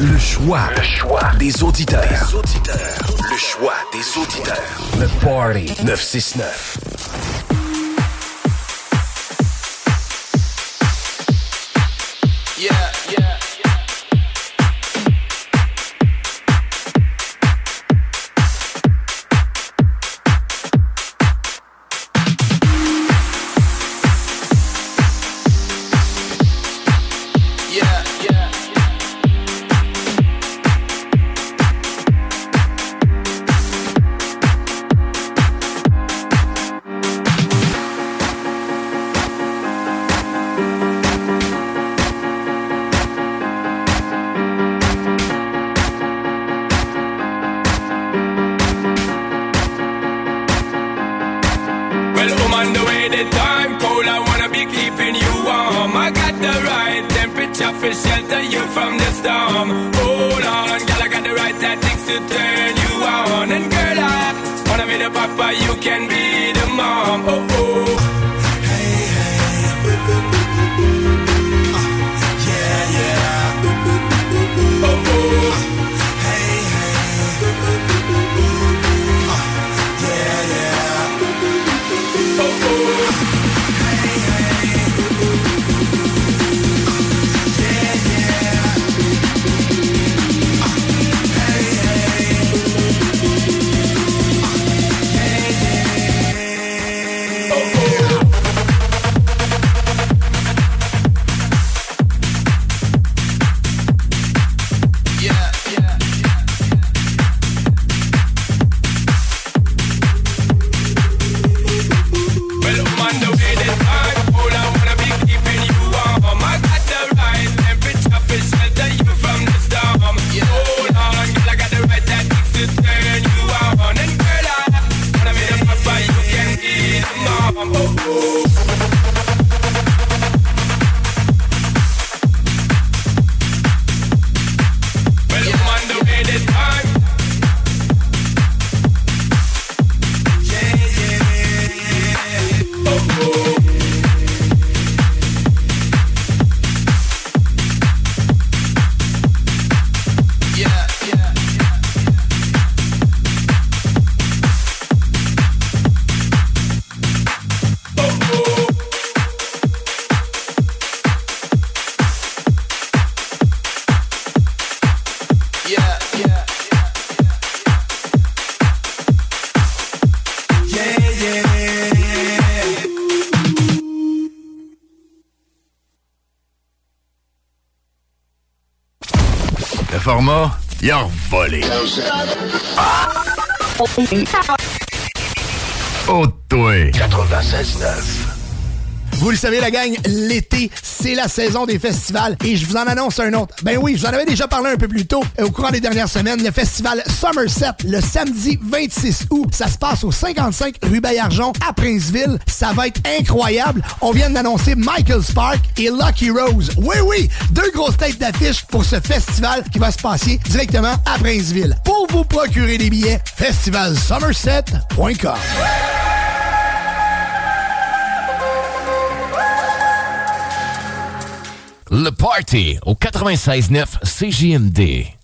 Le choix. Le choix des auditeurs. Des auditeurs. Le choix des auditeurs. Le Party 969. l'été, c'est la saison des festivals et je vous en annonce un autre. Ben oui, je vous en avais déjà parlé un peu plus tôt euh, au cours des dernières semaines, le festival Somerset, le samedi 26 août. Ça se passe au 55 rue Bayargeon à Princeville. Ça va être incroyable. On vient d'annoncer Michael Spark et Lucky Rose. Oui, oui, deux grosses têtes d'affiche pour ce festival qui va se passer directement à Princeville. Pour vous procurer des billets, festivalsomerset.com. Le Party au 96.9 CJMD.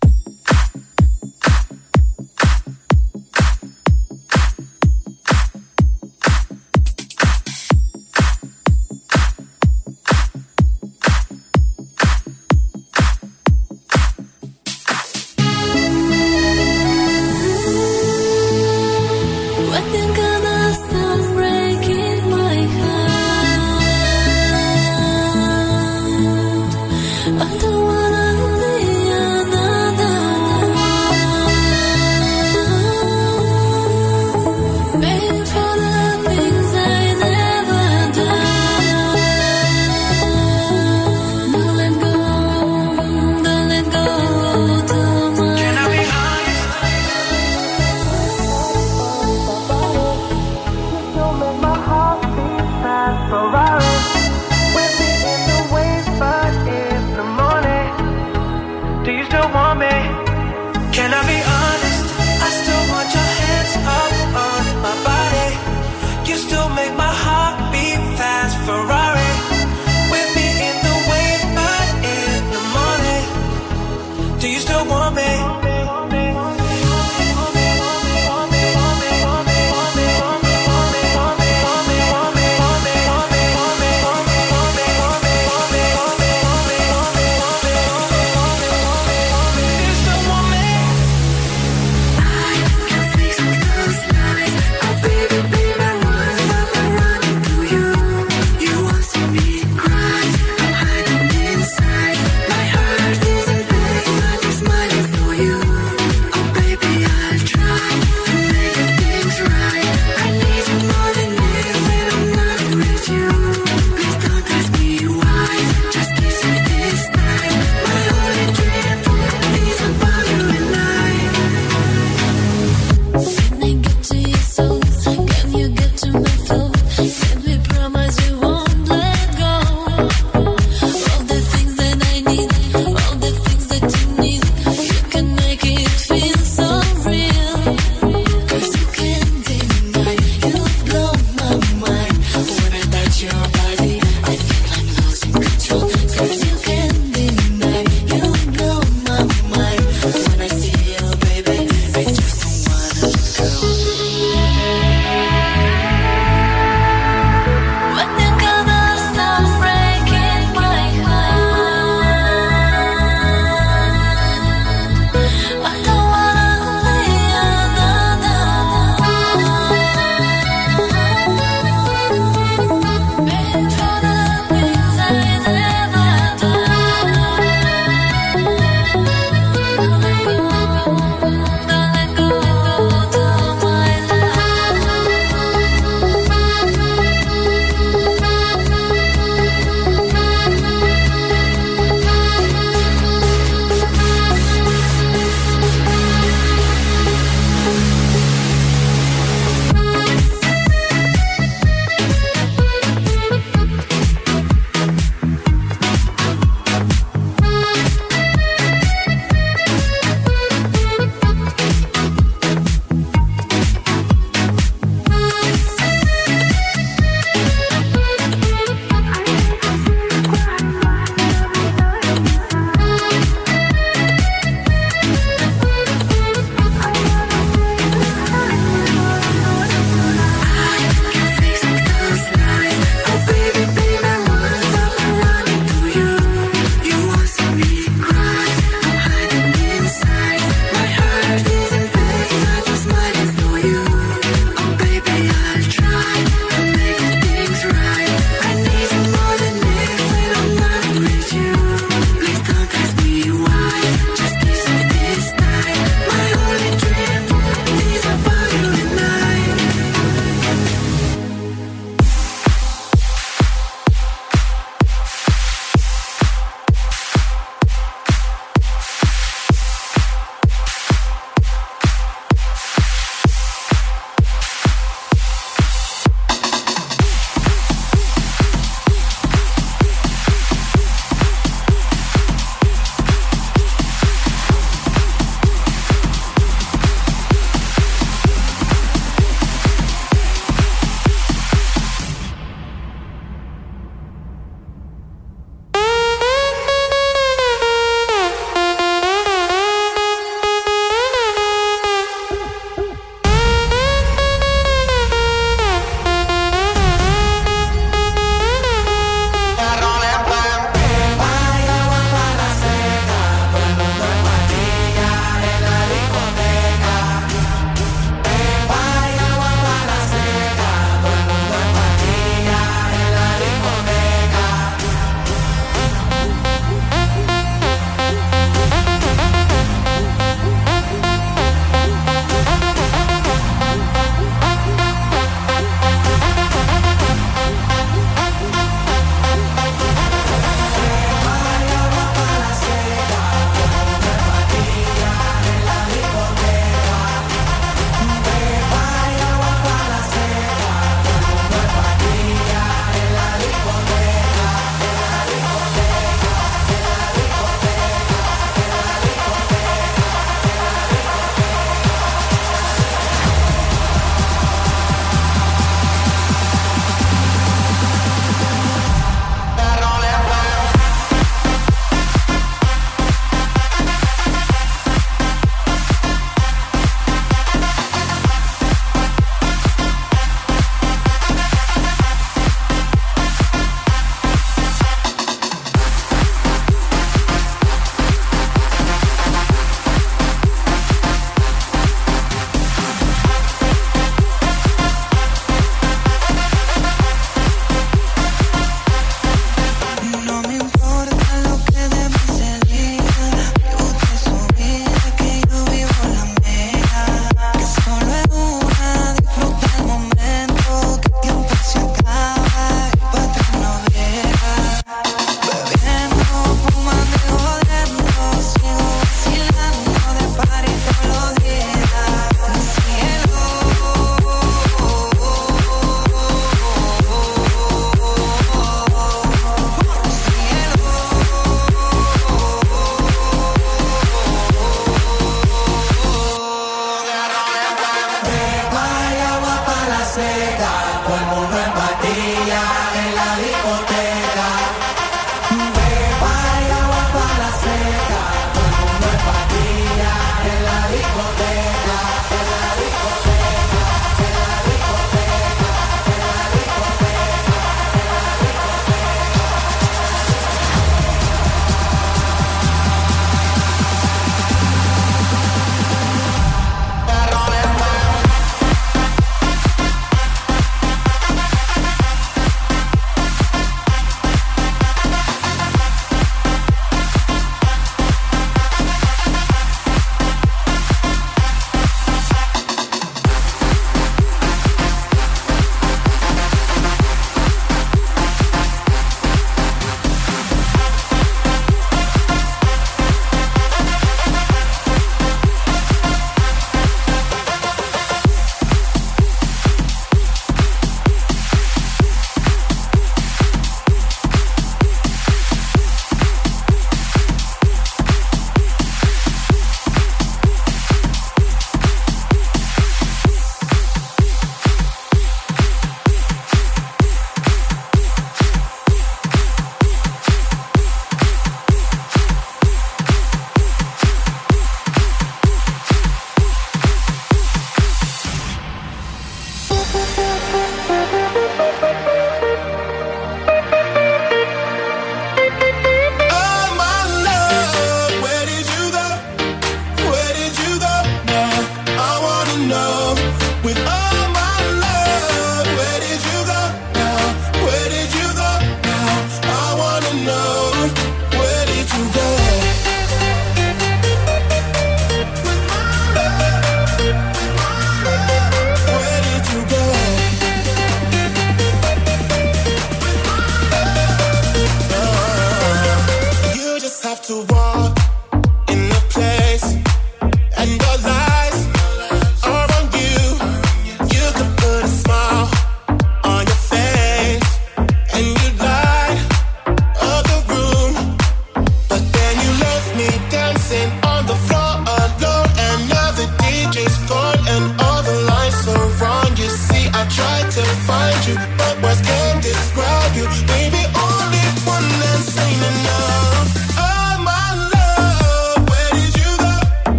words can't describe you, baby.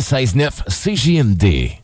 96.9 CJMD.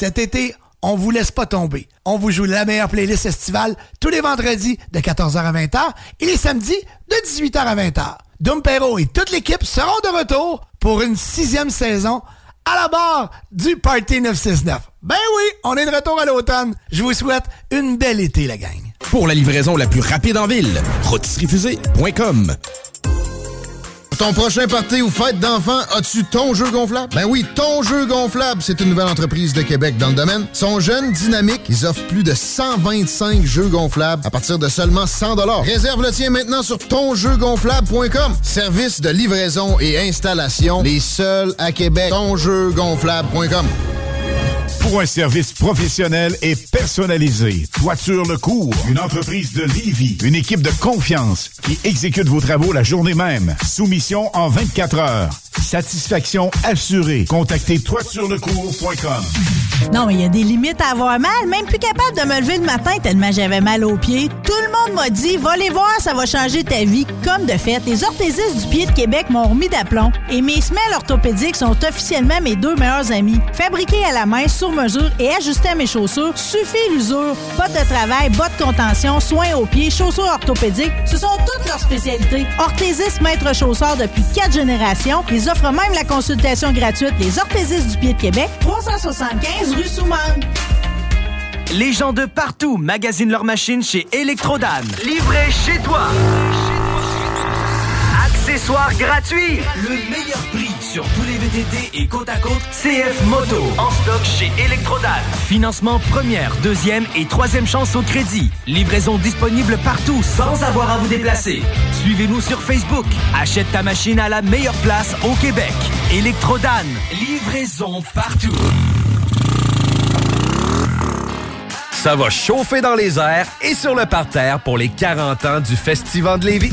Cet été, on vous laisse pas tomber. On vous joue la meilleure playlist estivale tous les vendredis de 14h à 20h et les samedis de 18h à 20h. Dom Perro et toute l'équipe seront de retour pour une sixième saison à la barre du Party 969. Ben oui, on est de retour à l'automne. Je vous souhaite une belle été, la gang. Pour la livraison la plus rapide en ville, rôtisseriefusée.com. Ton prochain party ou fête d'enfants, as-tu ton jeu gonflable? Ben oui, ton jeu gonflable, c'est une nouvelle entreprise de Québec dans le domaine. Sont jeunes, dynamiques, ils offrent plus de 125 jeux gonflables à partir de seulement 100 Réserve le tien maintenant sur tonjeugonflable.com. Service de livraison et installation, les seuls à Québec. Tonjeugonflable.com. Pour un service professionnel et personnalisé, Toiture Le Cours, une entreprise de Livy, une équipe de confiance qui exécute vos travaux la journée même. Soumission en 24 heures. Satisfaction assurée. Contactez toiturelecours.com. Non, mais il y a des limites à avoir mal. Même plus capable de me lever le matin tellement j'avais mal aux pieds. Tout le monde m'a dit, va les voir, ça va changer ta vie. Comme de fait, les orthésistes du pied de Québec m'ont remis d'aplomb. Et mes semelles orthopédiques sont officiellement mes deux meilleurs amis. Fabriqués à la main, sur mesure et ajustés à mes chaussures, suffit l'usure. Bottes de travail, bottes de contention, soins aux pieds, chaussures orthopédiques, ce sont toutes leurs spécialités. Orthésistes maître chausseur depuis quatre générations. Ils offrent même la consultation gratuite Les orthésistes du pied de Québec, 375 rue Soumane. Les gens de partout magasinent leurs machines chez Electrodan. Livré chez toi. Accessoires gratuits. Le meilleur prix sur tous les VTT et côte à côte CF Moto. En stock chez Electrodan. Financement première, deuxième et troisième chance au crédit. Livraison disponible partout sans avoir à vous déplacer. Suivez-nous sur Facebook. Achète ta machine à la meilleure place au Québec. Electrodan. Livraison partout. Ça va chauffer dans les airs et sur le parterre pour les 40 ans du Festival de Lévis.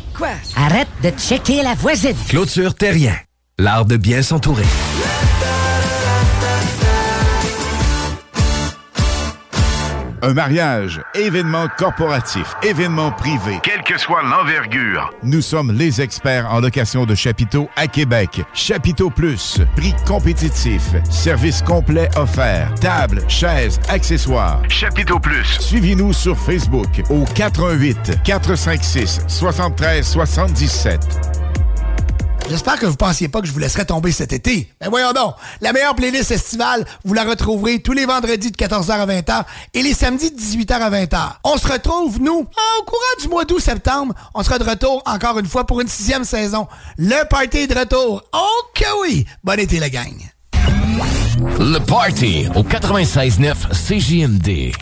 Arrête de checker la voisine. Clôture Terrien. L'art de bien s'entourer. Un mariage, événement corporatif, événement privé. Quelle que soit l'envergure. Nous sommes les experts en location de chapiteaux à Québec. Chapiteau Plus, prix compétitif, service complet offert, table, chaises, accessoires. Chapiteau Plus. Suivez-nous sur Facebook au 418 456 73 77. J'espère que vous pensiez pas que je vous laisserais tomber cet été. Ben voyons donc, la meilleure playlist estivale, vous la retrouverez tous les vendredis de 14h à 20h et les samedis de 18h à 20h. On se retrouve, nous, au courant du mois d'août-septembre. On sera de retour encore une fois pour une sixième saison. Le party est de retour. Oh que oui! Bon été, la gang! Le Party au 96.9 CJMD.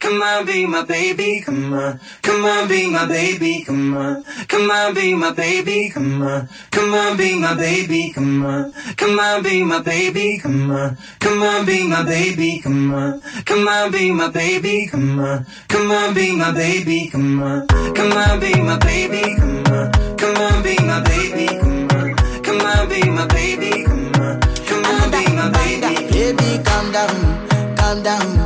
Come on, be my baby, come on. Come on, be my baby, come on. Come on, be my baby, come on. Come on, be my baby, come on. Come on, be my baby, come on. Come on, be my baby, come on. Come on, be my baby, come on. Come on, be my baby, come on. Come on, be my baby, come on. Come on, be my baby, come on. Come on, be my baby, come on. Come on, be my baby. Baby, calm down, calm down.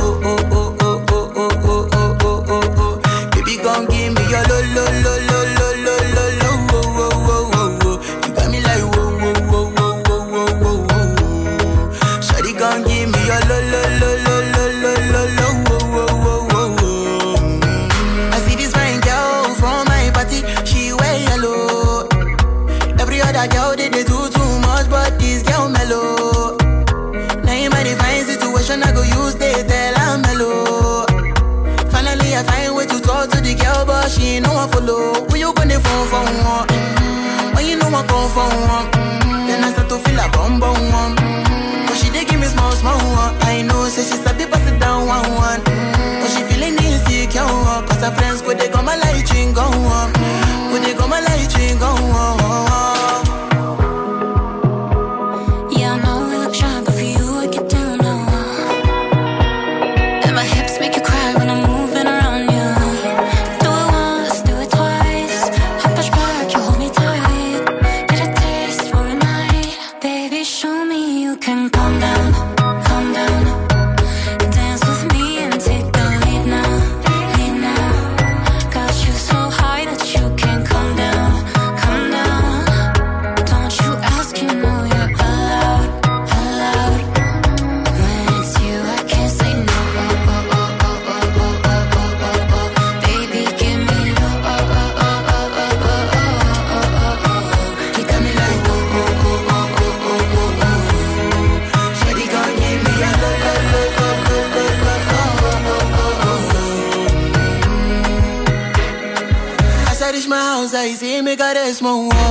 phone, that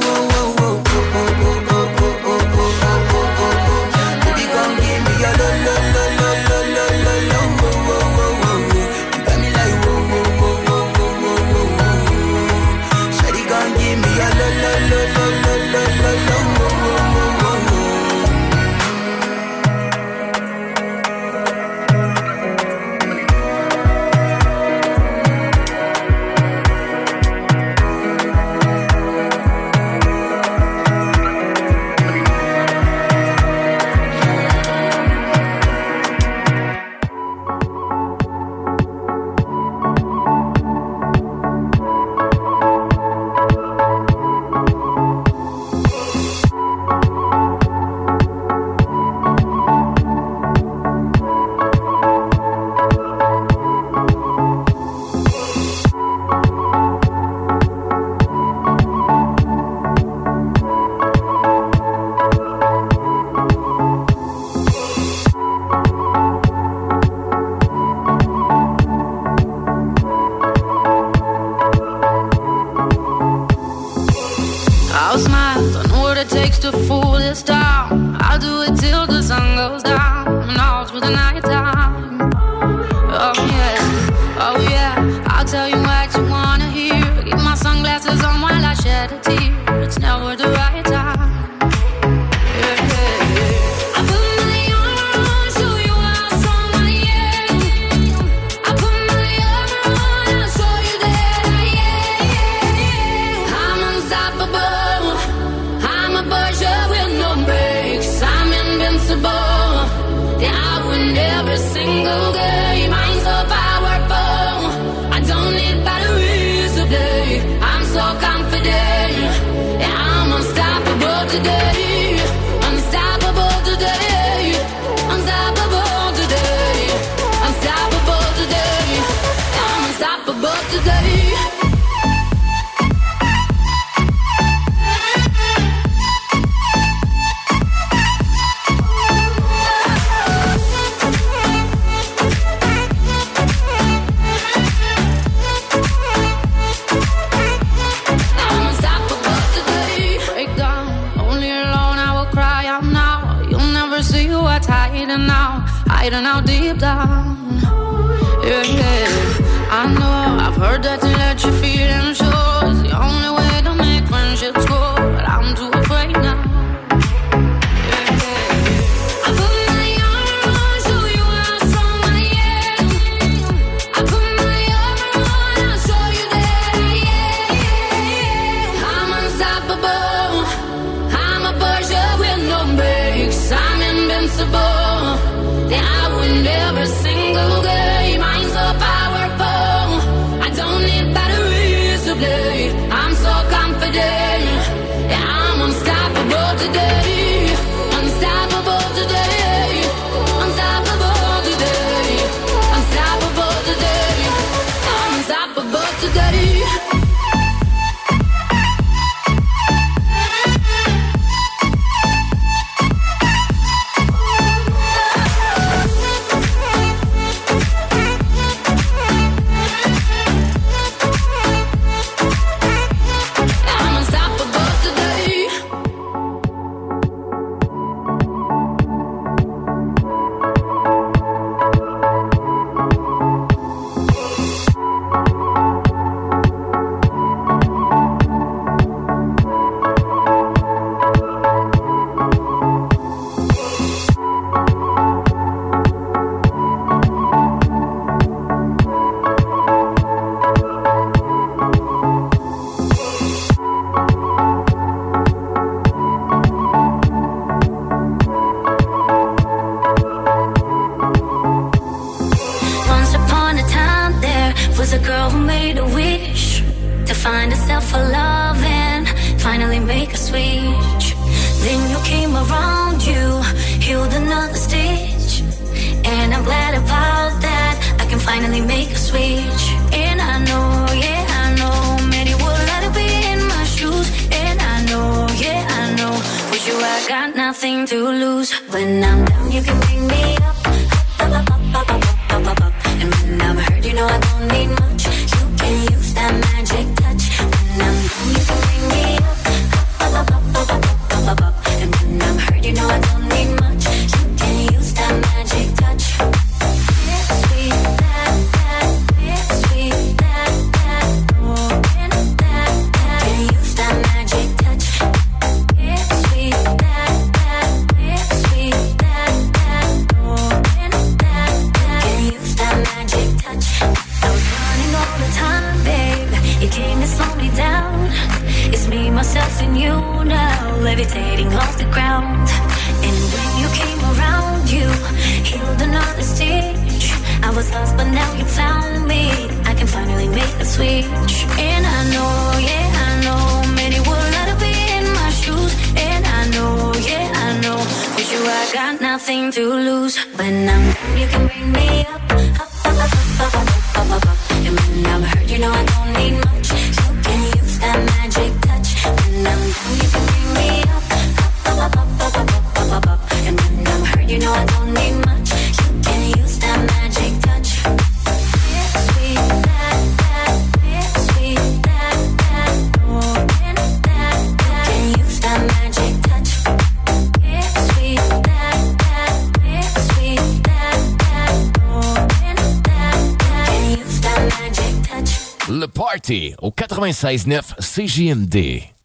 96.9 CJMD.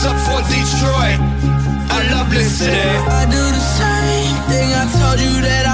What's up for Detroit? I love city. I do the same thing I told you that I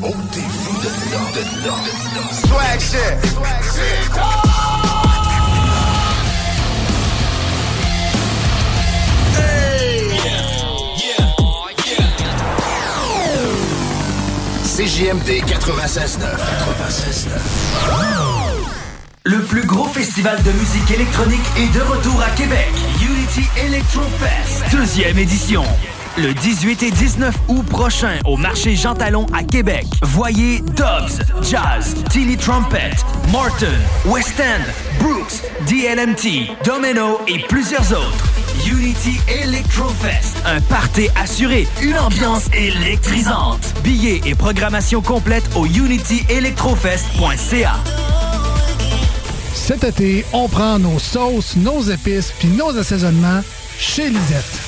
Ôtez-vous de là, de là, de là. Swag shit. CJMD 96.9. 96.9. Le plus gros festival de musique électronique est de retour à Québec. Unity Electro Fest, deuxième édition. Le 18 et 19 août prochain au marché Jean Talon à Québec. Voyez Dobbs, Jazz, Tilly Trumpet, Morton, West End, Brooks, DLMT, Domino et plusieurs autres. Unity Electro Fest, un party assuré, une ambiance électrisante. Billets et programmation complète au unityelectrofest.ca. Cet été, on prend nos sauces, nos épices puis nos assaisonnements chez Lisette.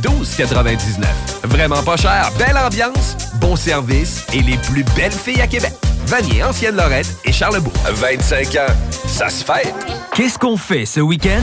12,99. Vraiment pas cher, belle ambiance, bon service et les plus belles filles à Québec. Vanier, Ancienne Lorette et Charlebourg. 25 ans, ça se fait. Qu'est-ce qu'on fait ce week-end?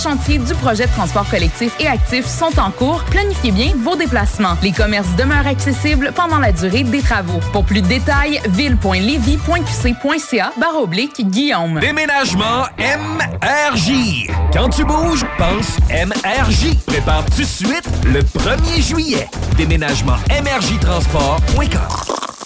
chantier du projet de transport collectif et actif sont en cours. Planifiez bien vos déplacements. Les commerces demeurent accessibles pendant la durée des travaux. Pour plus de détails, ville.levy.qc.ca barre oblique Guillaume. Déménagement MRJ. Quand tu bouges, pense MRJ. Prépare tout de suite le 1er juillet. Déménagement MRJtransport.com.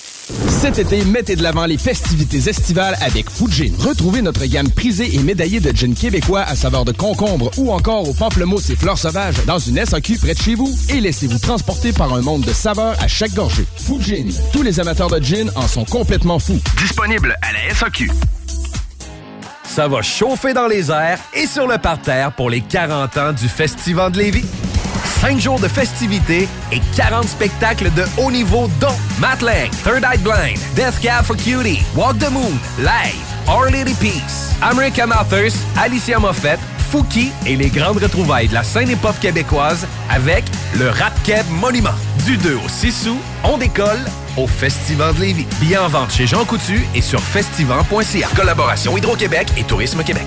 Cet été, mettez de l'avant les festivités estivales avec Fujin. Retrouvez notre gamme prisée et médaillée de gin québécois à saveur de concombre ou encore au pamplemousse et fleurs sauvages dans une SAQ près de chez vous et laissez-vous transporter par un monde de saveurs à chaque gorgée. Fujin. Tous les amateurs de gin en sont complètement fous. Disponible à la SAQ. Ça va chauffer dans les airs et sur le parterre pour les 40 ans du Festival de Lévis. 5 jours de festivités et 40 spectacles de haut niveau dont Matt Lang, Third Eye Blind, Death Cab for Cutie, Walk the Moon, Live, Our Lady Peace, American Authors, Alicia Moffett, Fouki et les grandes retrouvailles de la scène hip-hop québécoise avec le Rap Keb Monument. Du 2 au 6 août, on décolle au Festival de Lévis. Billets en vente chez Jean Coutu et sur festival.ca. Collaboration Hydro-Québec et Tourisme Québec.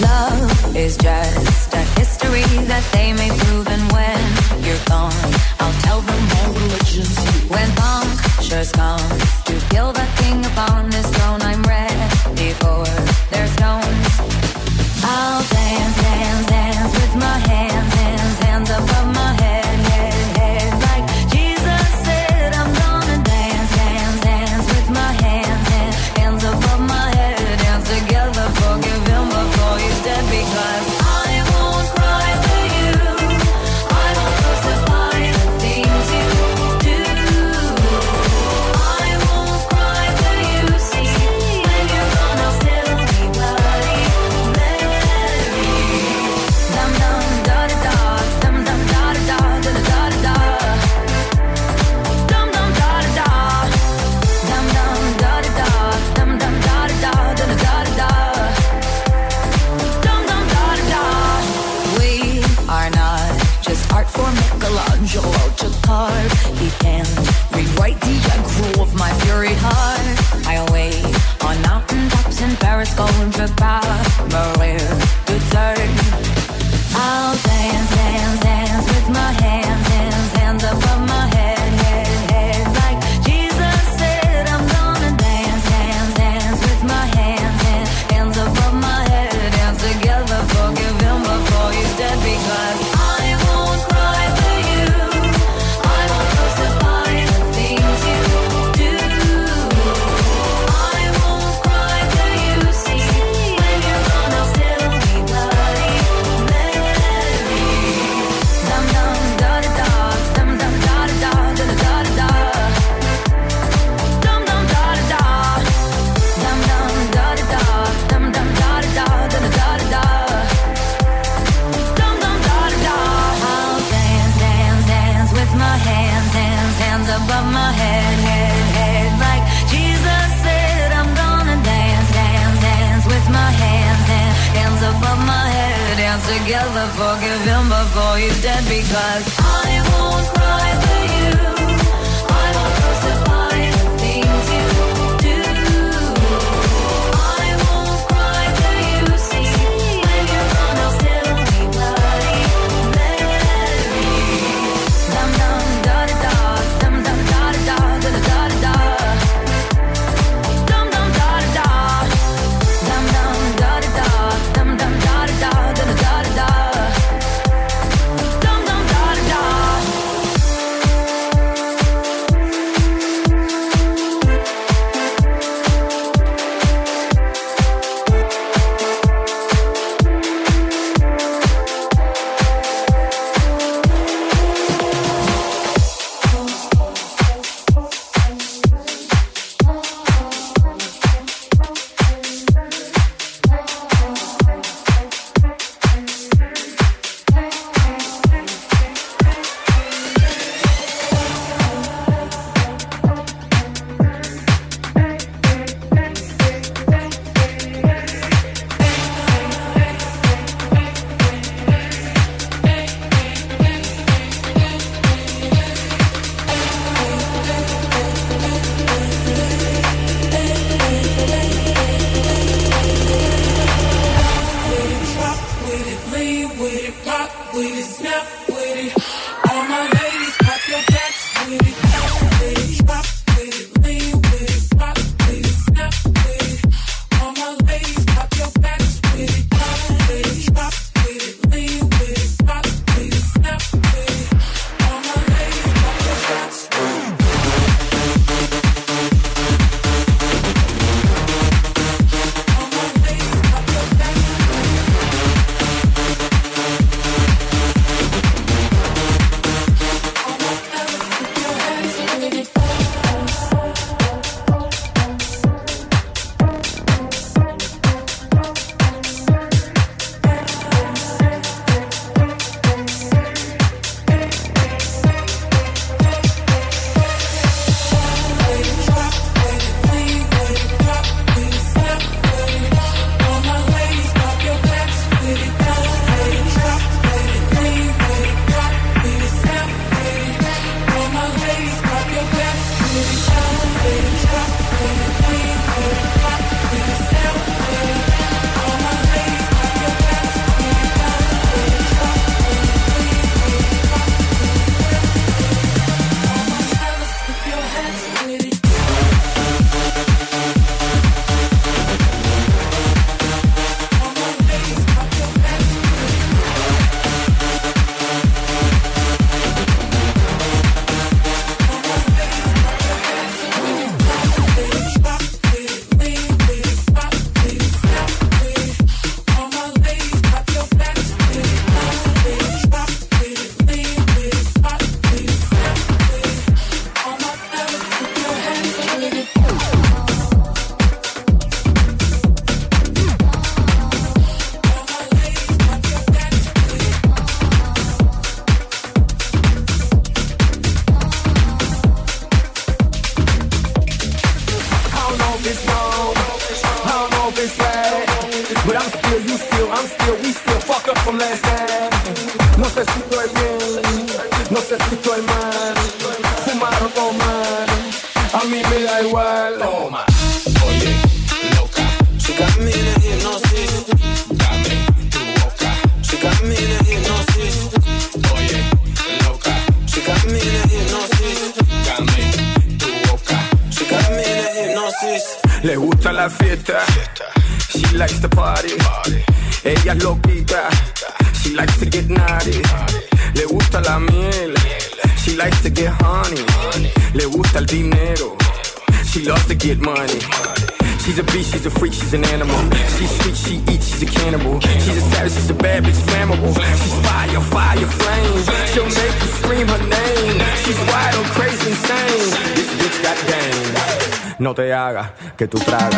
Love is just a history that they may prove, and when you're gone, I'll tell them all. When punctures come to the king upon his throne, I'm ready for their stones. I'll dance, dance, dance with my hands, hands, hands above Michelangelo to carve. He can rewrite the aggro of my fury heart. I'll wait on mountaintops in Paris, going to Maria to turn. I'll dance, dance, dance because que tú tragas.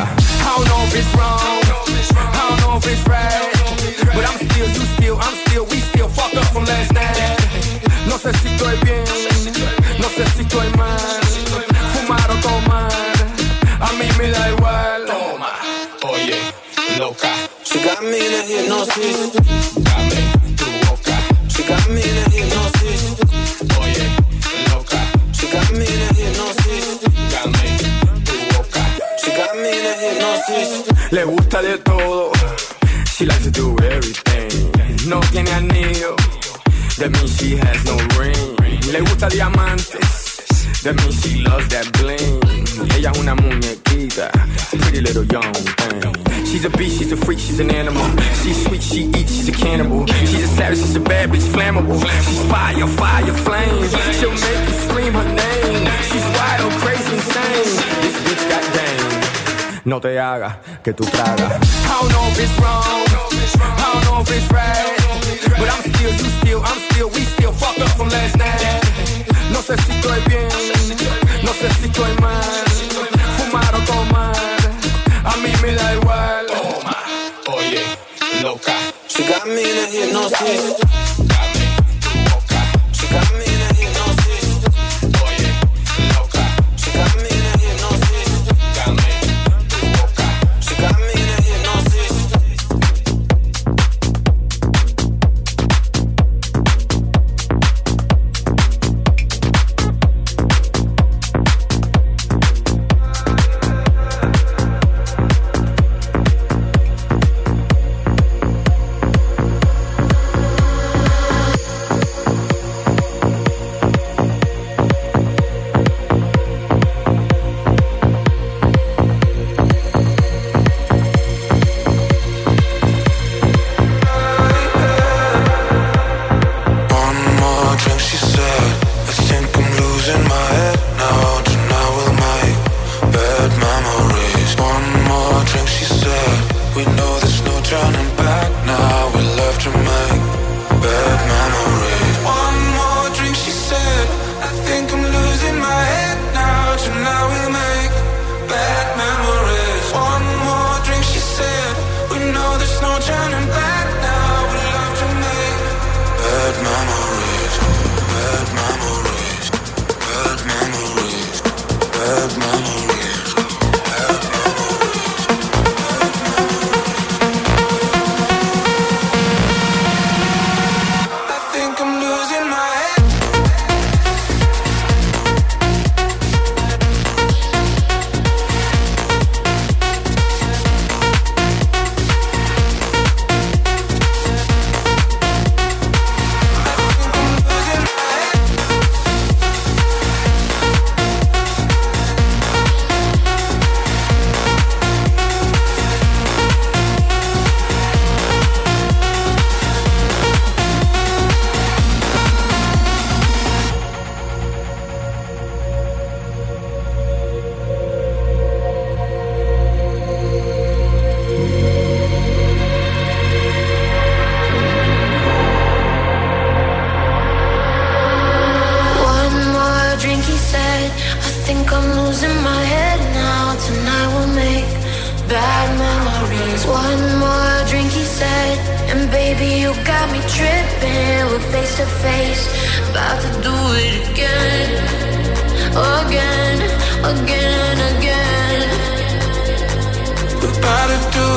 Do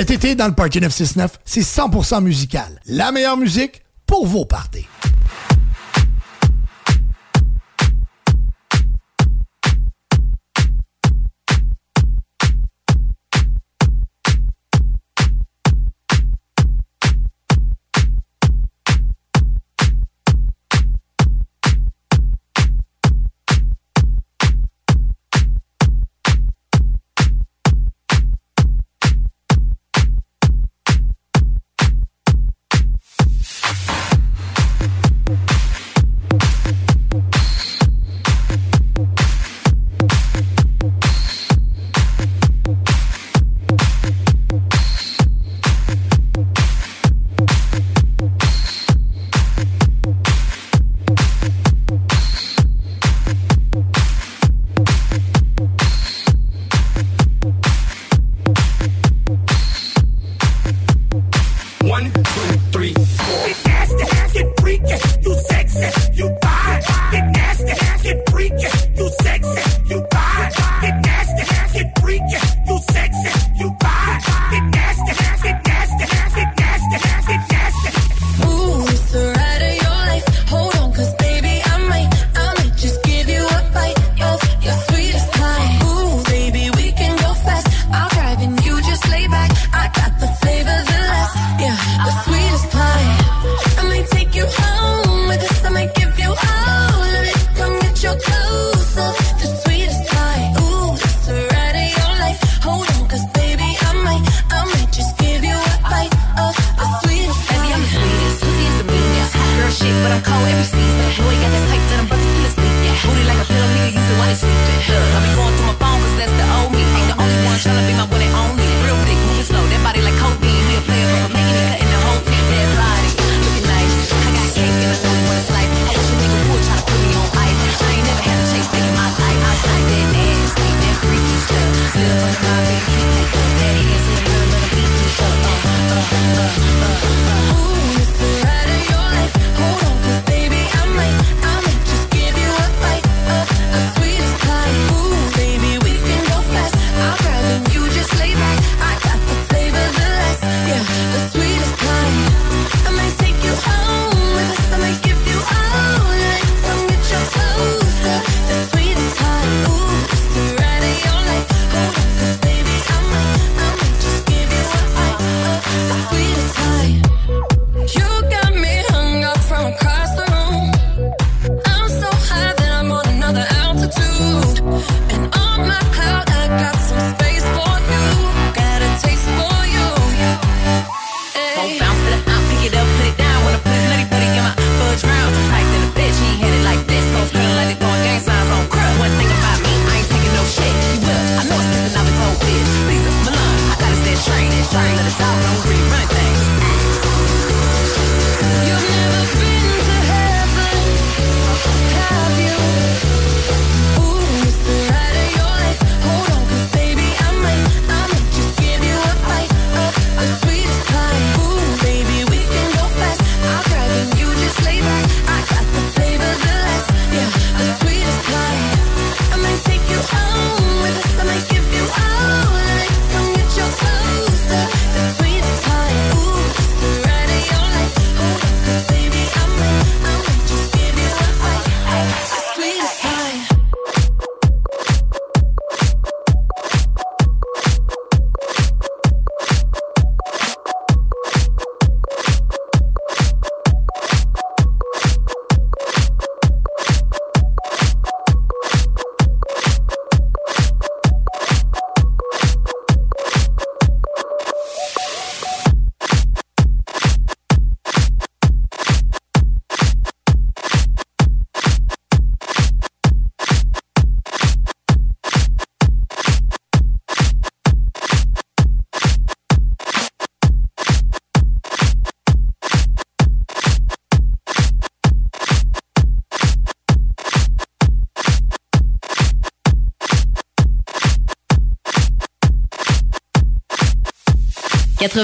Cet été, dans le Party 969, c'est 100% musical. La meilleure musique pour vos parties.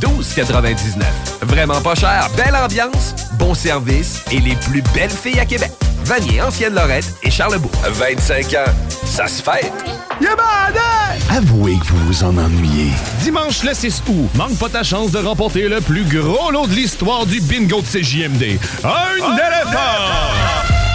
12,99. Vraiment pas cher, belle ambiance, bon service et les plus belles filles à Québec. Vanier, Ancienne-Lorette et Charlebourg. 25 ans, ça se fête. Avouez que vous vous en ennuyez. Dimanche le 6 août, manque pas ta chance de remporter le plus gros lot de l'histoire du bingo de CJMD. Un éléphant!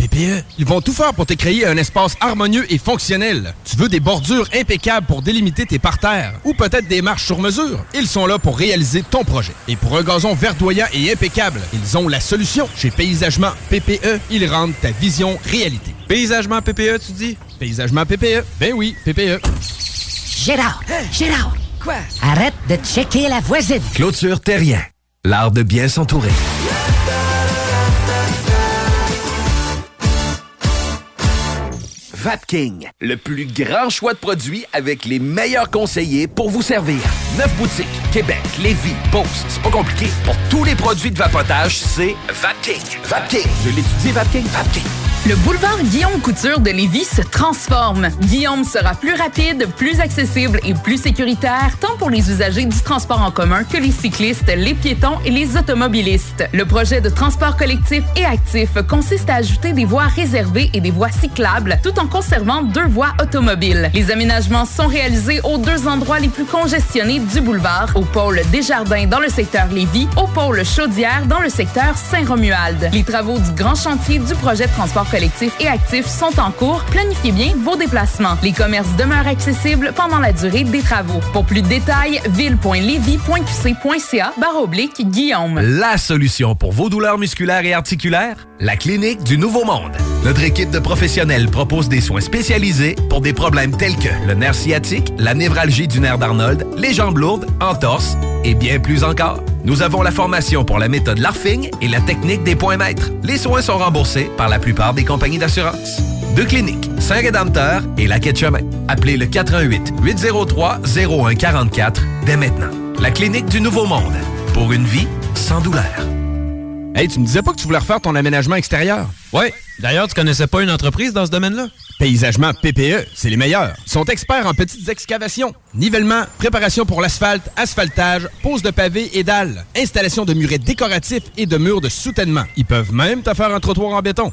PPE, ils vont tout faire pour te créer un espace harmonieux et fonctionnel. Tu veux des bordures impeccables pour délimiter tes parterres ou peut-être des marches sur mesure? Ils sont là pour réaliser ton projet. Et pour un gazon verdoyant et impeccable, ils ont la solution. Chez Paysagement PPE, ils rendent ta vision réalité. Paysagement PPE, tu dis? Paysagement PPE. Ben oui, PPE. Gérard, Gérard. Quoi? Arrête de checker la voisine. Clôture Terrien, l'art de bien s'entourer. Vapking, le plus grand choix de produits avec les meilleurs conseillers pour vous servir. Neuf boutiques, Québec, Lévis, Beauce, c'est pas compliqué. Pour tous les produits de vapotage, c'est Vapking. Vapking, je l'étudie, Vapking, Vapking. Le boulevard Guillaume Couture de Lévis se transforme. Guillaume sera plus rapide, plus accessible et plus sécuritaire, tant pour les usagers du transport en commun que les cyclistes, les piétons et les automobilistes. Le projet de transport collectif et actif consiste à ajouter des voies réservées et des voies cyclables, tout en conservant deux voies automobiles. Les aménagements sont réalisés aux deux endroits les plus congestionnés du boulevard, au pôle Desjardins dans le secteur Lévis, au pôle Chaudière dans le secteur Saint-Romuald. Les travaux du grand chantier du projet de transport collectif et actif sont en cours. Planifiez bien vos déplacements. Les commerces demeurent accessibles pendant la durée des travaux. Pour plus de détails, ville.levy.qc.ca barre oblique Guillaume. La solution pour vos douleurs musculaires et articulaires? La clinique du Nouveau Monde. Notre équipe de professionnels propose des soins spécialisés pour des problèmes tels que le nerf sciatique, la névralgie du nerf d'Arnold, les jambes lourdes, entorse et bien plus encore. Nous avons la formation pour la méthode LARFING et la technique des points maîtres. Les soins sont remboursés par la plupart des compagnies d'assurance. Deux cliniques, Saint-Rédempteur et la Quai de Chemin. Appelez le 418 803 0144 dès maintenant. La clinique du Nouveau Monde. Pour une vie sans douleur. Hey, tu me disais pas que tu voulais refaire ton aménagement extérieur? Ouais. D'ailleurs, tu connaissais pas une entreprise dans ce domaine-là? Paysagement PPE, c'est les meilleurs. Sont experts en petites excavations, nivellement, préparation pour l'asphalte, asphaltage, pose de pavés et dalles, installation de murets décoratifs et de murs de soutènement. Ils peuvent même te faire un trottoir en béton.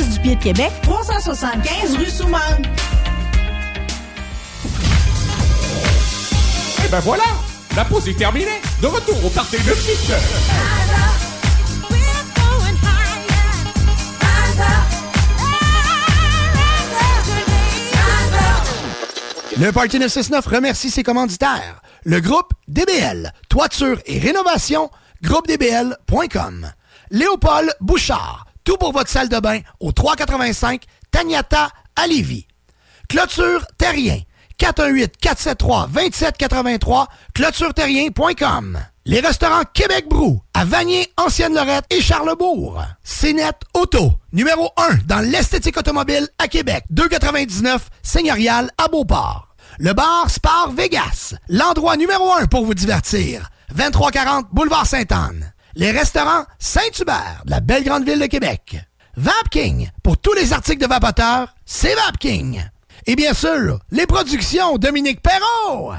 du pied de Québec, 375 rue Soumane. Et ben voilà, la pause est terminée. De retour au party de 6 Le Party 969 remercie ses commanditaires. Le groupe DBL, toiture et rénovation, groupedbl.com. Léopold Bouchard, tout pour votre salle de bain au 385 Tagnata à Lévis. Clôture Terrien, 418 473 2783, clôtureterrien.com. Les restaurants Québec Brou à Vanier, Ancienne-Lorette et Charlebourg. CNET Auto, numéro 1 dans l'esthétique automobile à Québec. 299 Seigneurial à Beauport. Le bar Spar Vegas, l'endroit numéro 1 pour vous divertir. 2340 Boulevard Sainte-Anne. Les restaurants Saint-Hubert, de la belle grande ville de Québec. Vapking, pour tous les articles de vapoteurs, c'est Vapking. Et bien sûr, les productions Dominique Perrault.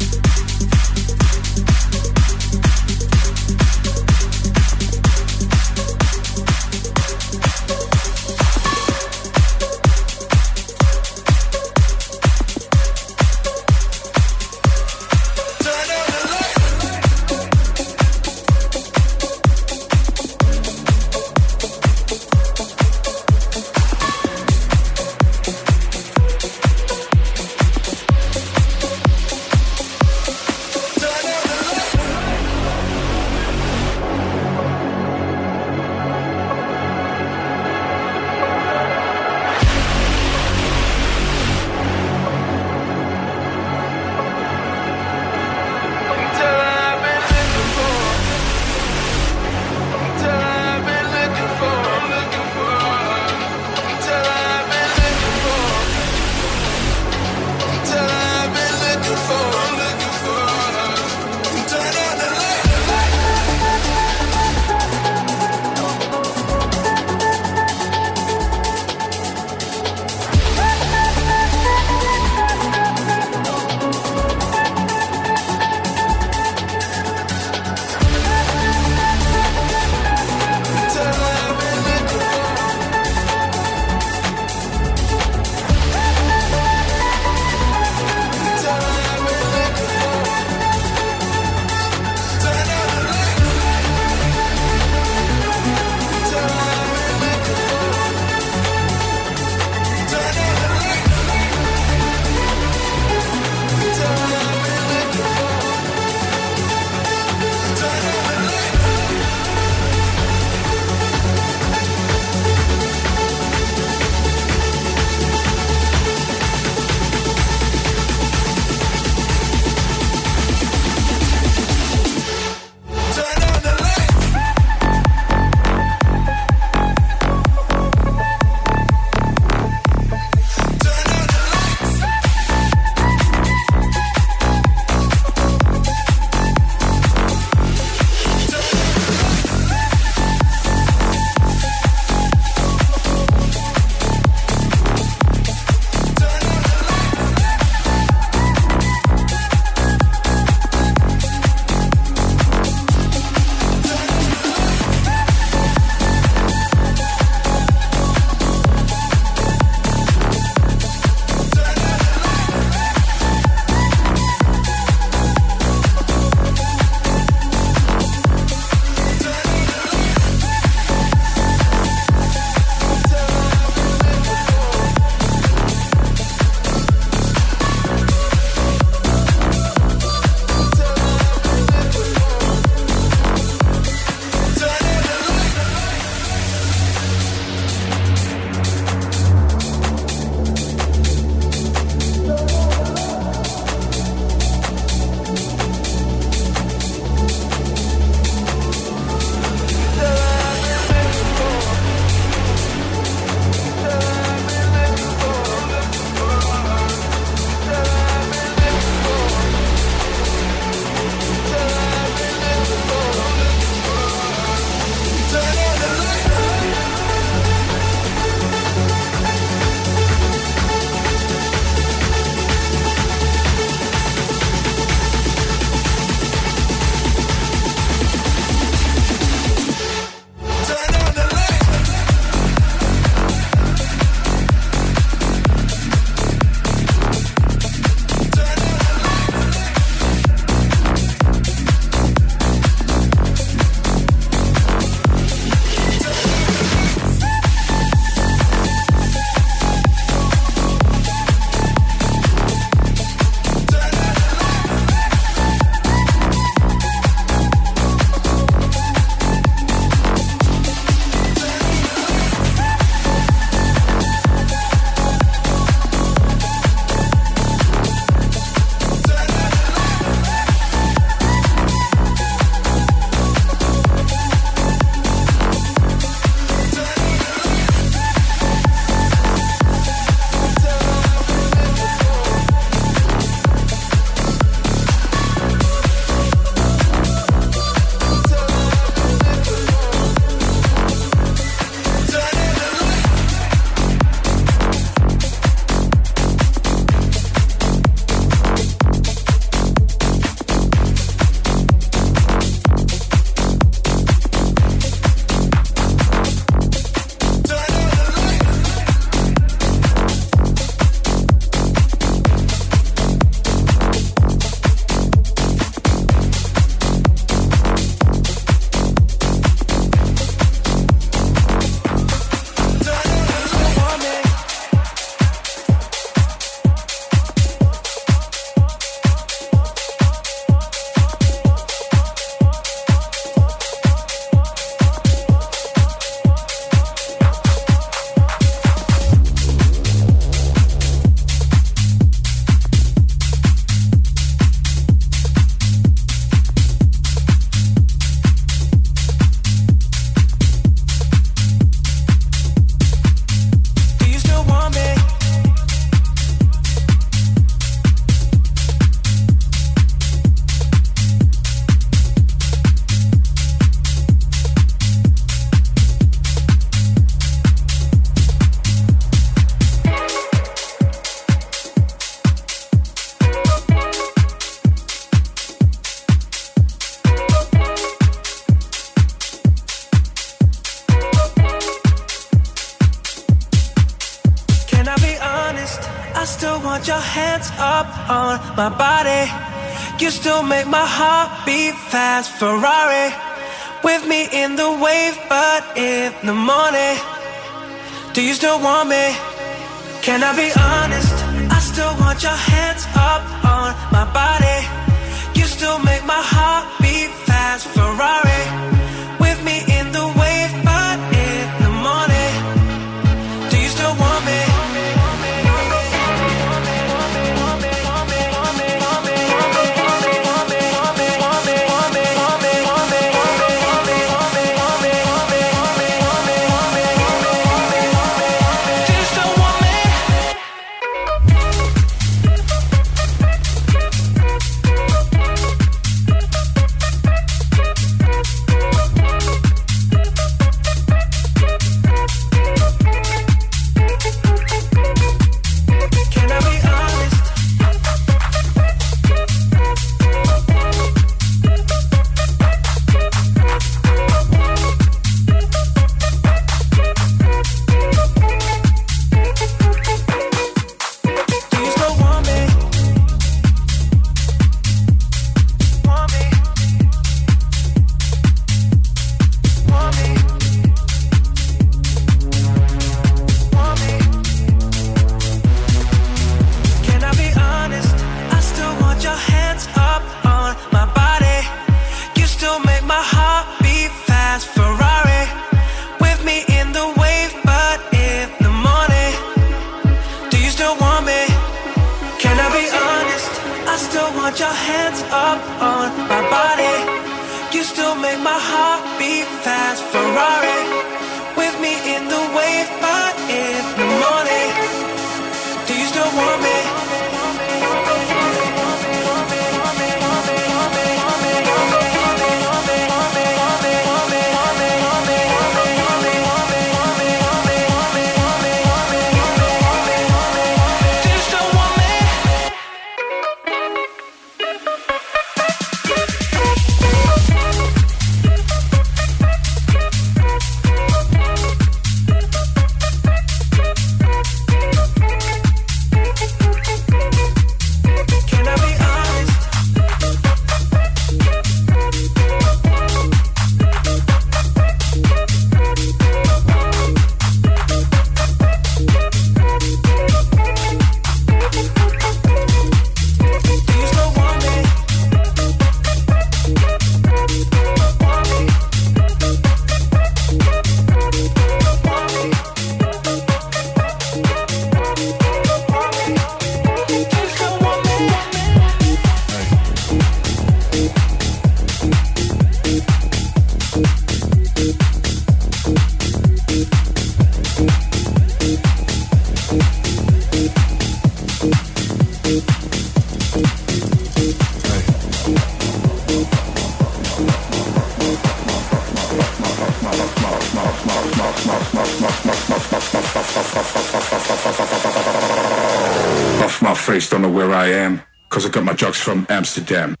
them.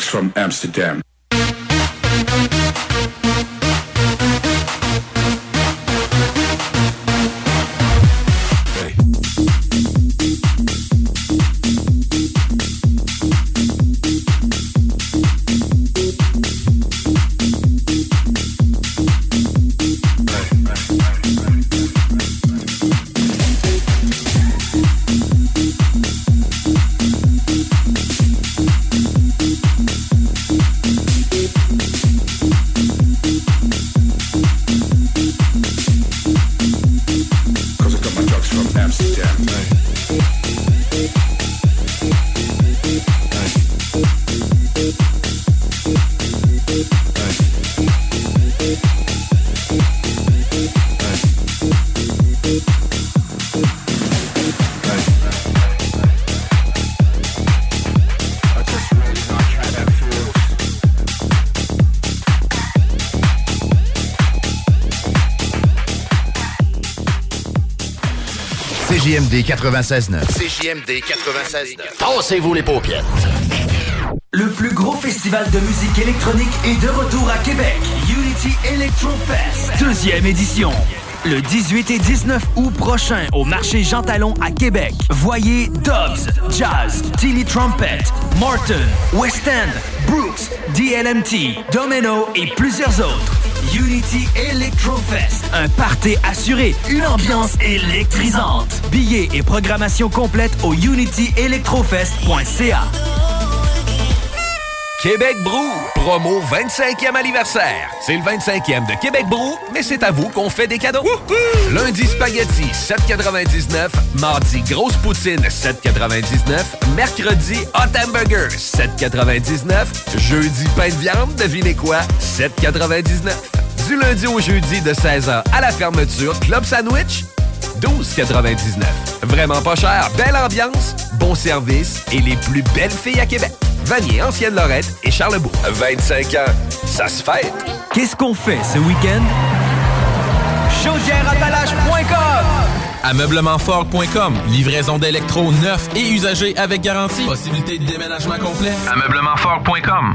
Alex from Amsterdam. 96.9. CJMD 96.9. Tassez-vous les paupières. Le plus gros festival de musique électronique est de retour à Québec. Unity Electro Fest. Deuxième édition. Le 18 et 19 août prochain au marché Jean Talon à Québec. Voyez Dobbs, Jazz, Tilly Trumpet, Morton, West End, Brooks, DLMT, Domino et plusieurs autres. Unity Electro Fest. Un party assuré, une ambiance électrisante. Billets et programmation complète au unityelectrofest.ca. Québec Brou, promo 25e anniversaire. C'est le 25e de Québec Brou, mais c'est à vous qu'on fait des cadeaux. Lundi spaghetti 7,99. Mardi grosse poutine 7,99. Mercredi hot hamburger 7,99. Jeudi pain de viande, devinez quoi 7,99. Du lundi au jeudi de 16h à la fermeture, club sandwich 12,99. Vraiment pas cher, belle ambiance, bon service et les plus belles filles à Québec. Vanier, Ancienne Lorette et Charlebourg. 25 ans, ça se fête. Qu'est-ce qu'on fait ce week-end? Ameublementfort.com. Livraison d'électro neuf et usagés avec garantie. Possibilité de déménagement complet. Ameublementfort.com.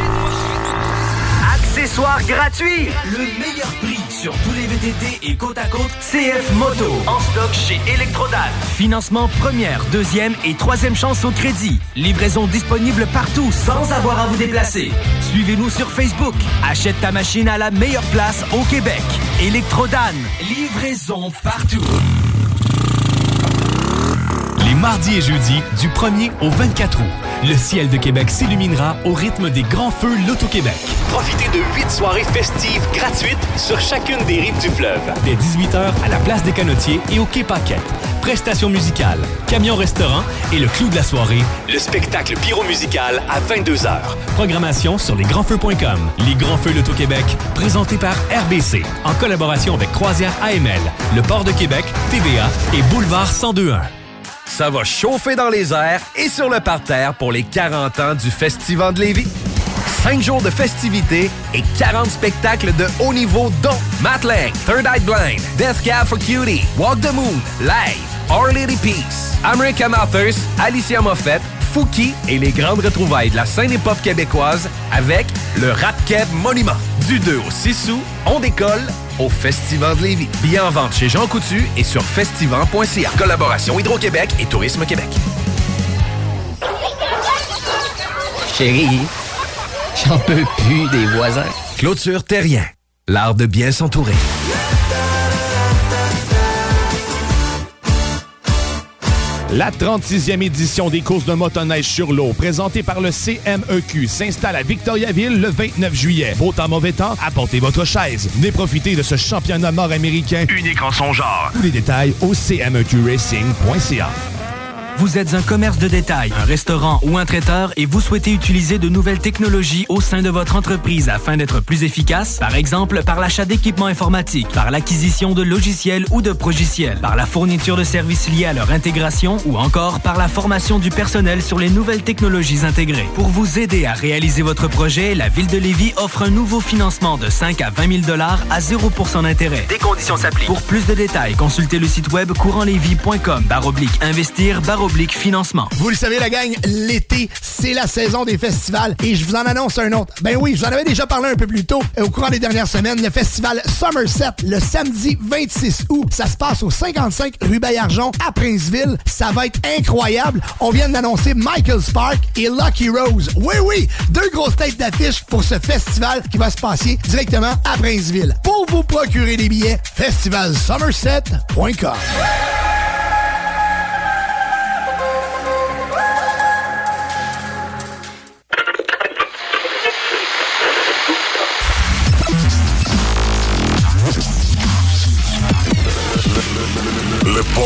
Accessoires gratuits. Le meilleur prix sur tous les VTT et côte à côte CF Moto. En stock chez Electrodan. Financement première, deuxième et troisième chance au crédit. Livraison disponible partout sans avoir à vous déplacer. Suivez-nous sur Facebook. Achète ta machine à la meilleure place au Québec. Electrodan. Livraison partout. Les mardis et jeudis, du 1er au 24 août, le ciel de Québec s'illuminera au rythme des grands feux Loto-Québec. Profitez de huit soirées festives gratuites sur chacune des rives du fleuve. Dès 18h à la place des Canotiers et au Quai Paquette. Prestations musicales, camion-restaurant et le clou de la soirée, Le spectacle pyro-musical à 22h. Programmation sur lesgrandsfeux.com. Les Grands Feux Loto-Québec, présentés par RBC, en collaboration avec Croisière AML, le Port de Québec, TVA et Boulevard 1021. Ça va chauffer dans les airs et sur le parterre pour les 40 ans du Festival de Lévis. 5 jours de festivités et 40 spectacles de haut niveau dont Matt Third Eye Blind, Death Cab for Cutie, Walk the Moon, Live, Our Lady Peace, American Authors, Alicia Moffett, Fouki et les grandes retrouvailles de la scène hip-hop québécoise avec le Rap Monument. Du 2 au 6 août, on décolle au Festival de Lévis. Billets en vente chez Jean Coutu et sur festival.ca. Collaboration Hydro-Québec et Tourisme Québec. Chérie, j'en peux plus des voisins. Clôture Terrien, l'art de bien s'entourer. La 36e édition des courses de motoneige sur l'eau, présentée par le CMEQ, s'installe à Victoriaville le 29 juillet. Beau temps, mauvais temps, apportez votre chaise. Venez profiter de ce championnat nord-américain Unique en son genre. Tous les détails au cmeqracing.ca. Vous êtes un commerce de détail, un restaurant ou un traiteur et vous souhaitez utiliser de nouvelles technologies au sein de votre entreprise afin d'être plus efficace, par exemple par l'achat d'équipements informatiques, par l'acquisition de logiciels ou de progiciels, par la fourniture de services liés à leur intégration ou encore par la formation du personnel sur les nouvelles technologies intégrées. Pour vous aider à réaliser votre projet, la Ville de Lévis offre un nouveau financement de 5 à 20 000 à 0% d'intérêt. Des conditions s'appliquent. Pour plus de détails, consultez le site web courantlevy.com baroblique investir Vous le savez, la gang, l'été, c'est la saison des festivals et je vous en annonce un autre. Ben oui, je vous en avais déjà parlé un peu plus tôt au courant des dernières semaines, le festival Somerset, le samedi 26 août. Ça se passe au 55 rue Bayarjon à Princeville. Ça va être incroyable. On vient d'annoncer Michael Spark et Lucky Rose. Oui, oui, deux grosses têtes d'affiche pour ce festival qui va se passer directement à Princeville. Pour vous procurer des billets, festivalsomerset.com.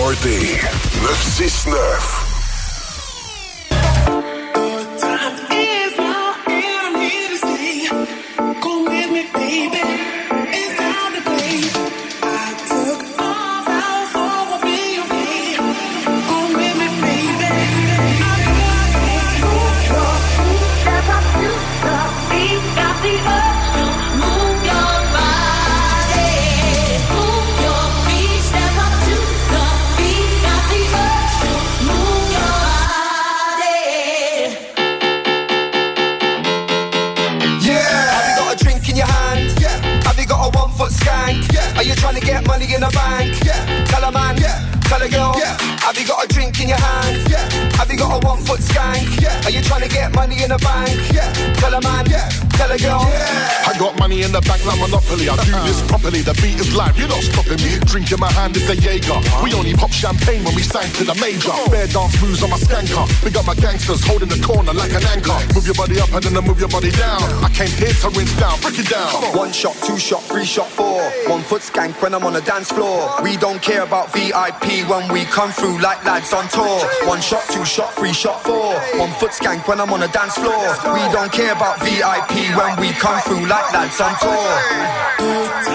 Le Party 969. We to the major. Bare dance moves on my skanker. Big up my gangsters holding the corner like an anchor. Move your body up and then I move your body down. I came here to rinse down. Break it down. One shot, two shot, three shot, four. One foot skank when I'm on the dance floor. We don't care about VIP when we come through like lads on tour. One shot, two shot, three shot, four. One foot skank when I'm on the dance floor. We don't care about VIP when we come through like lads on tour.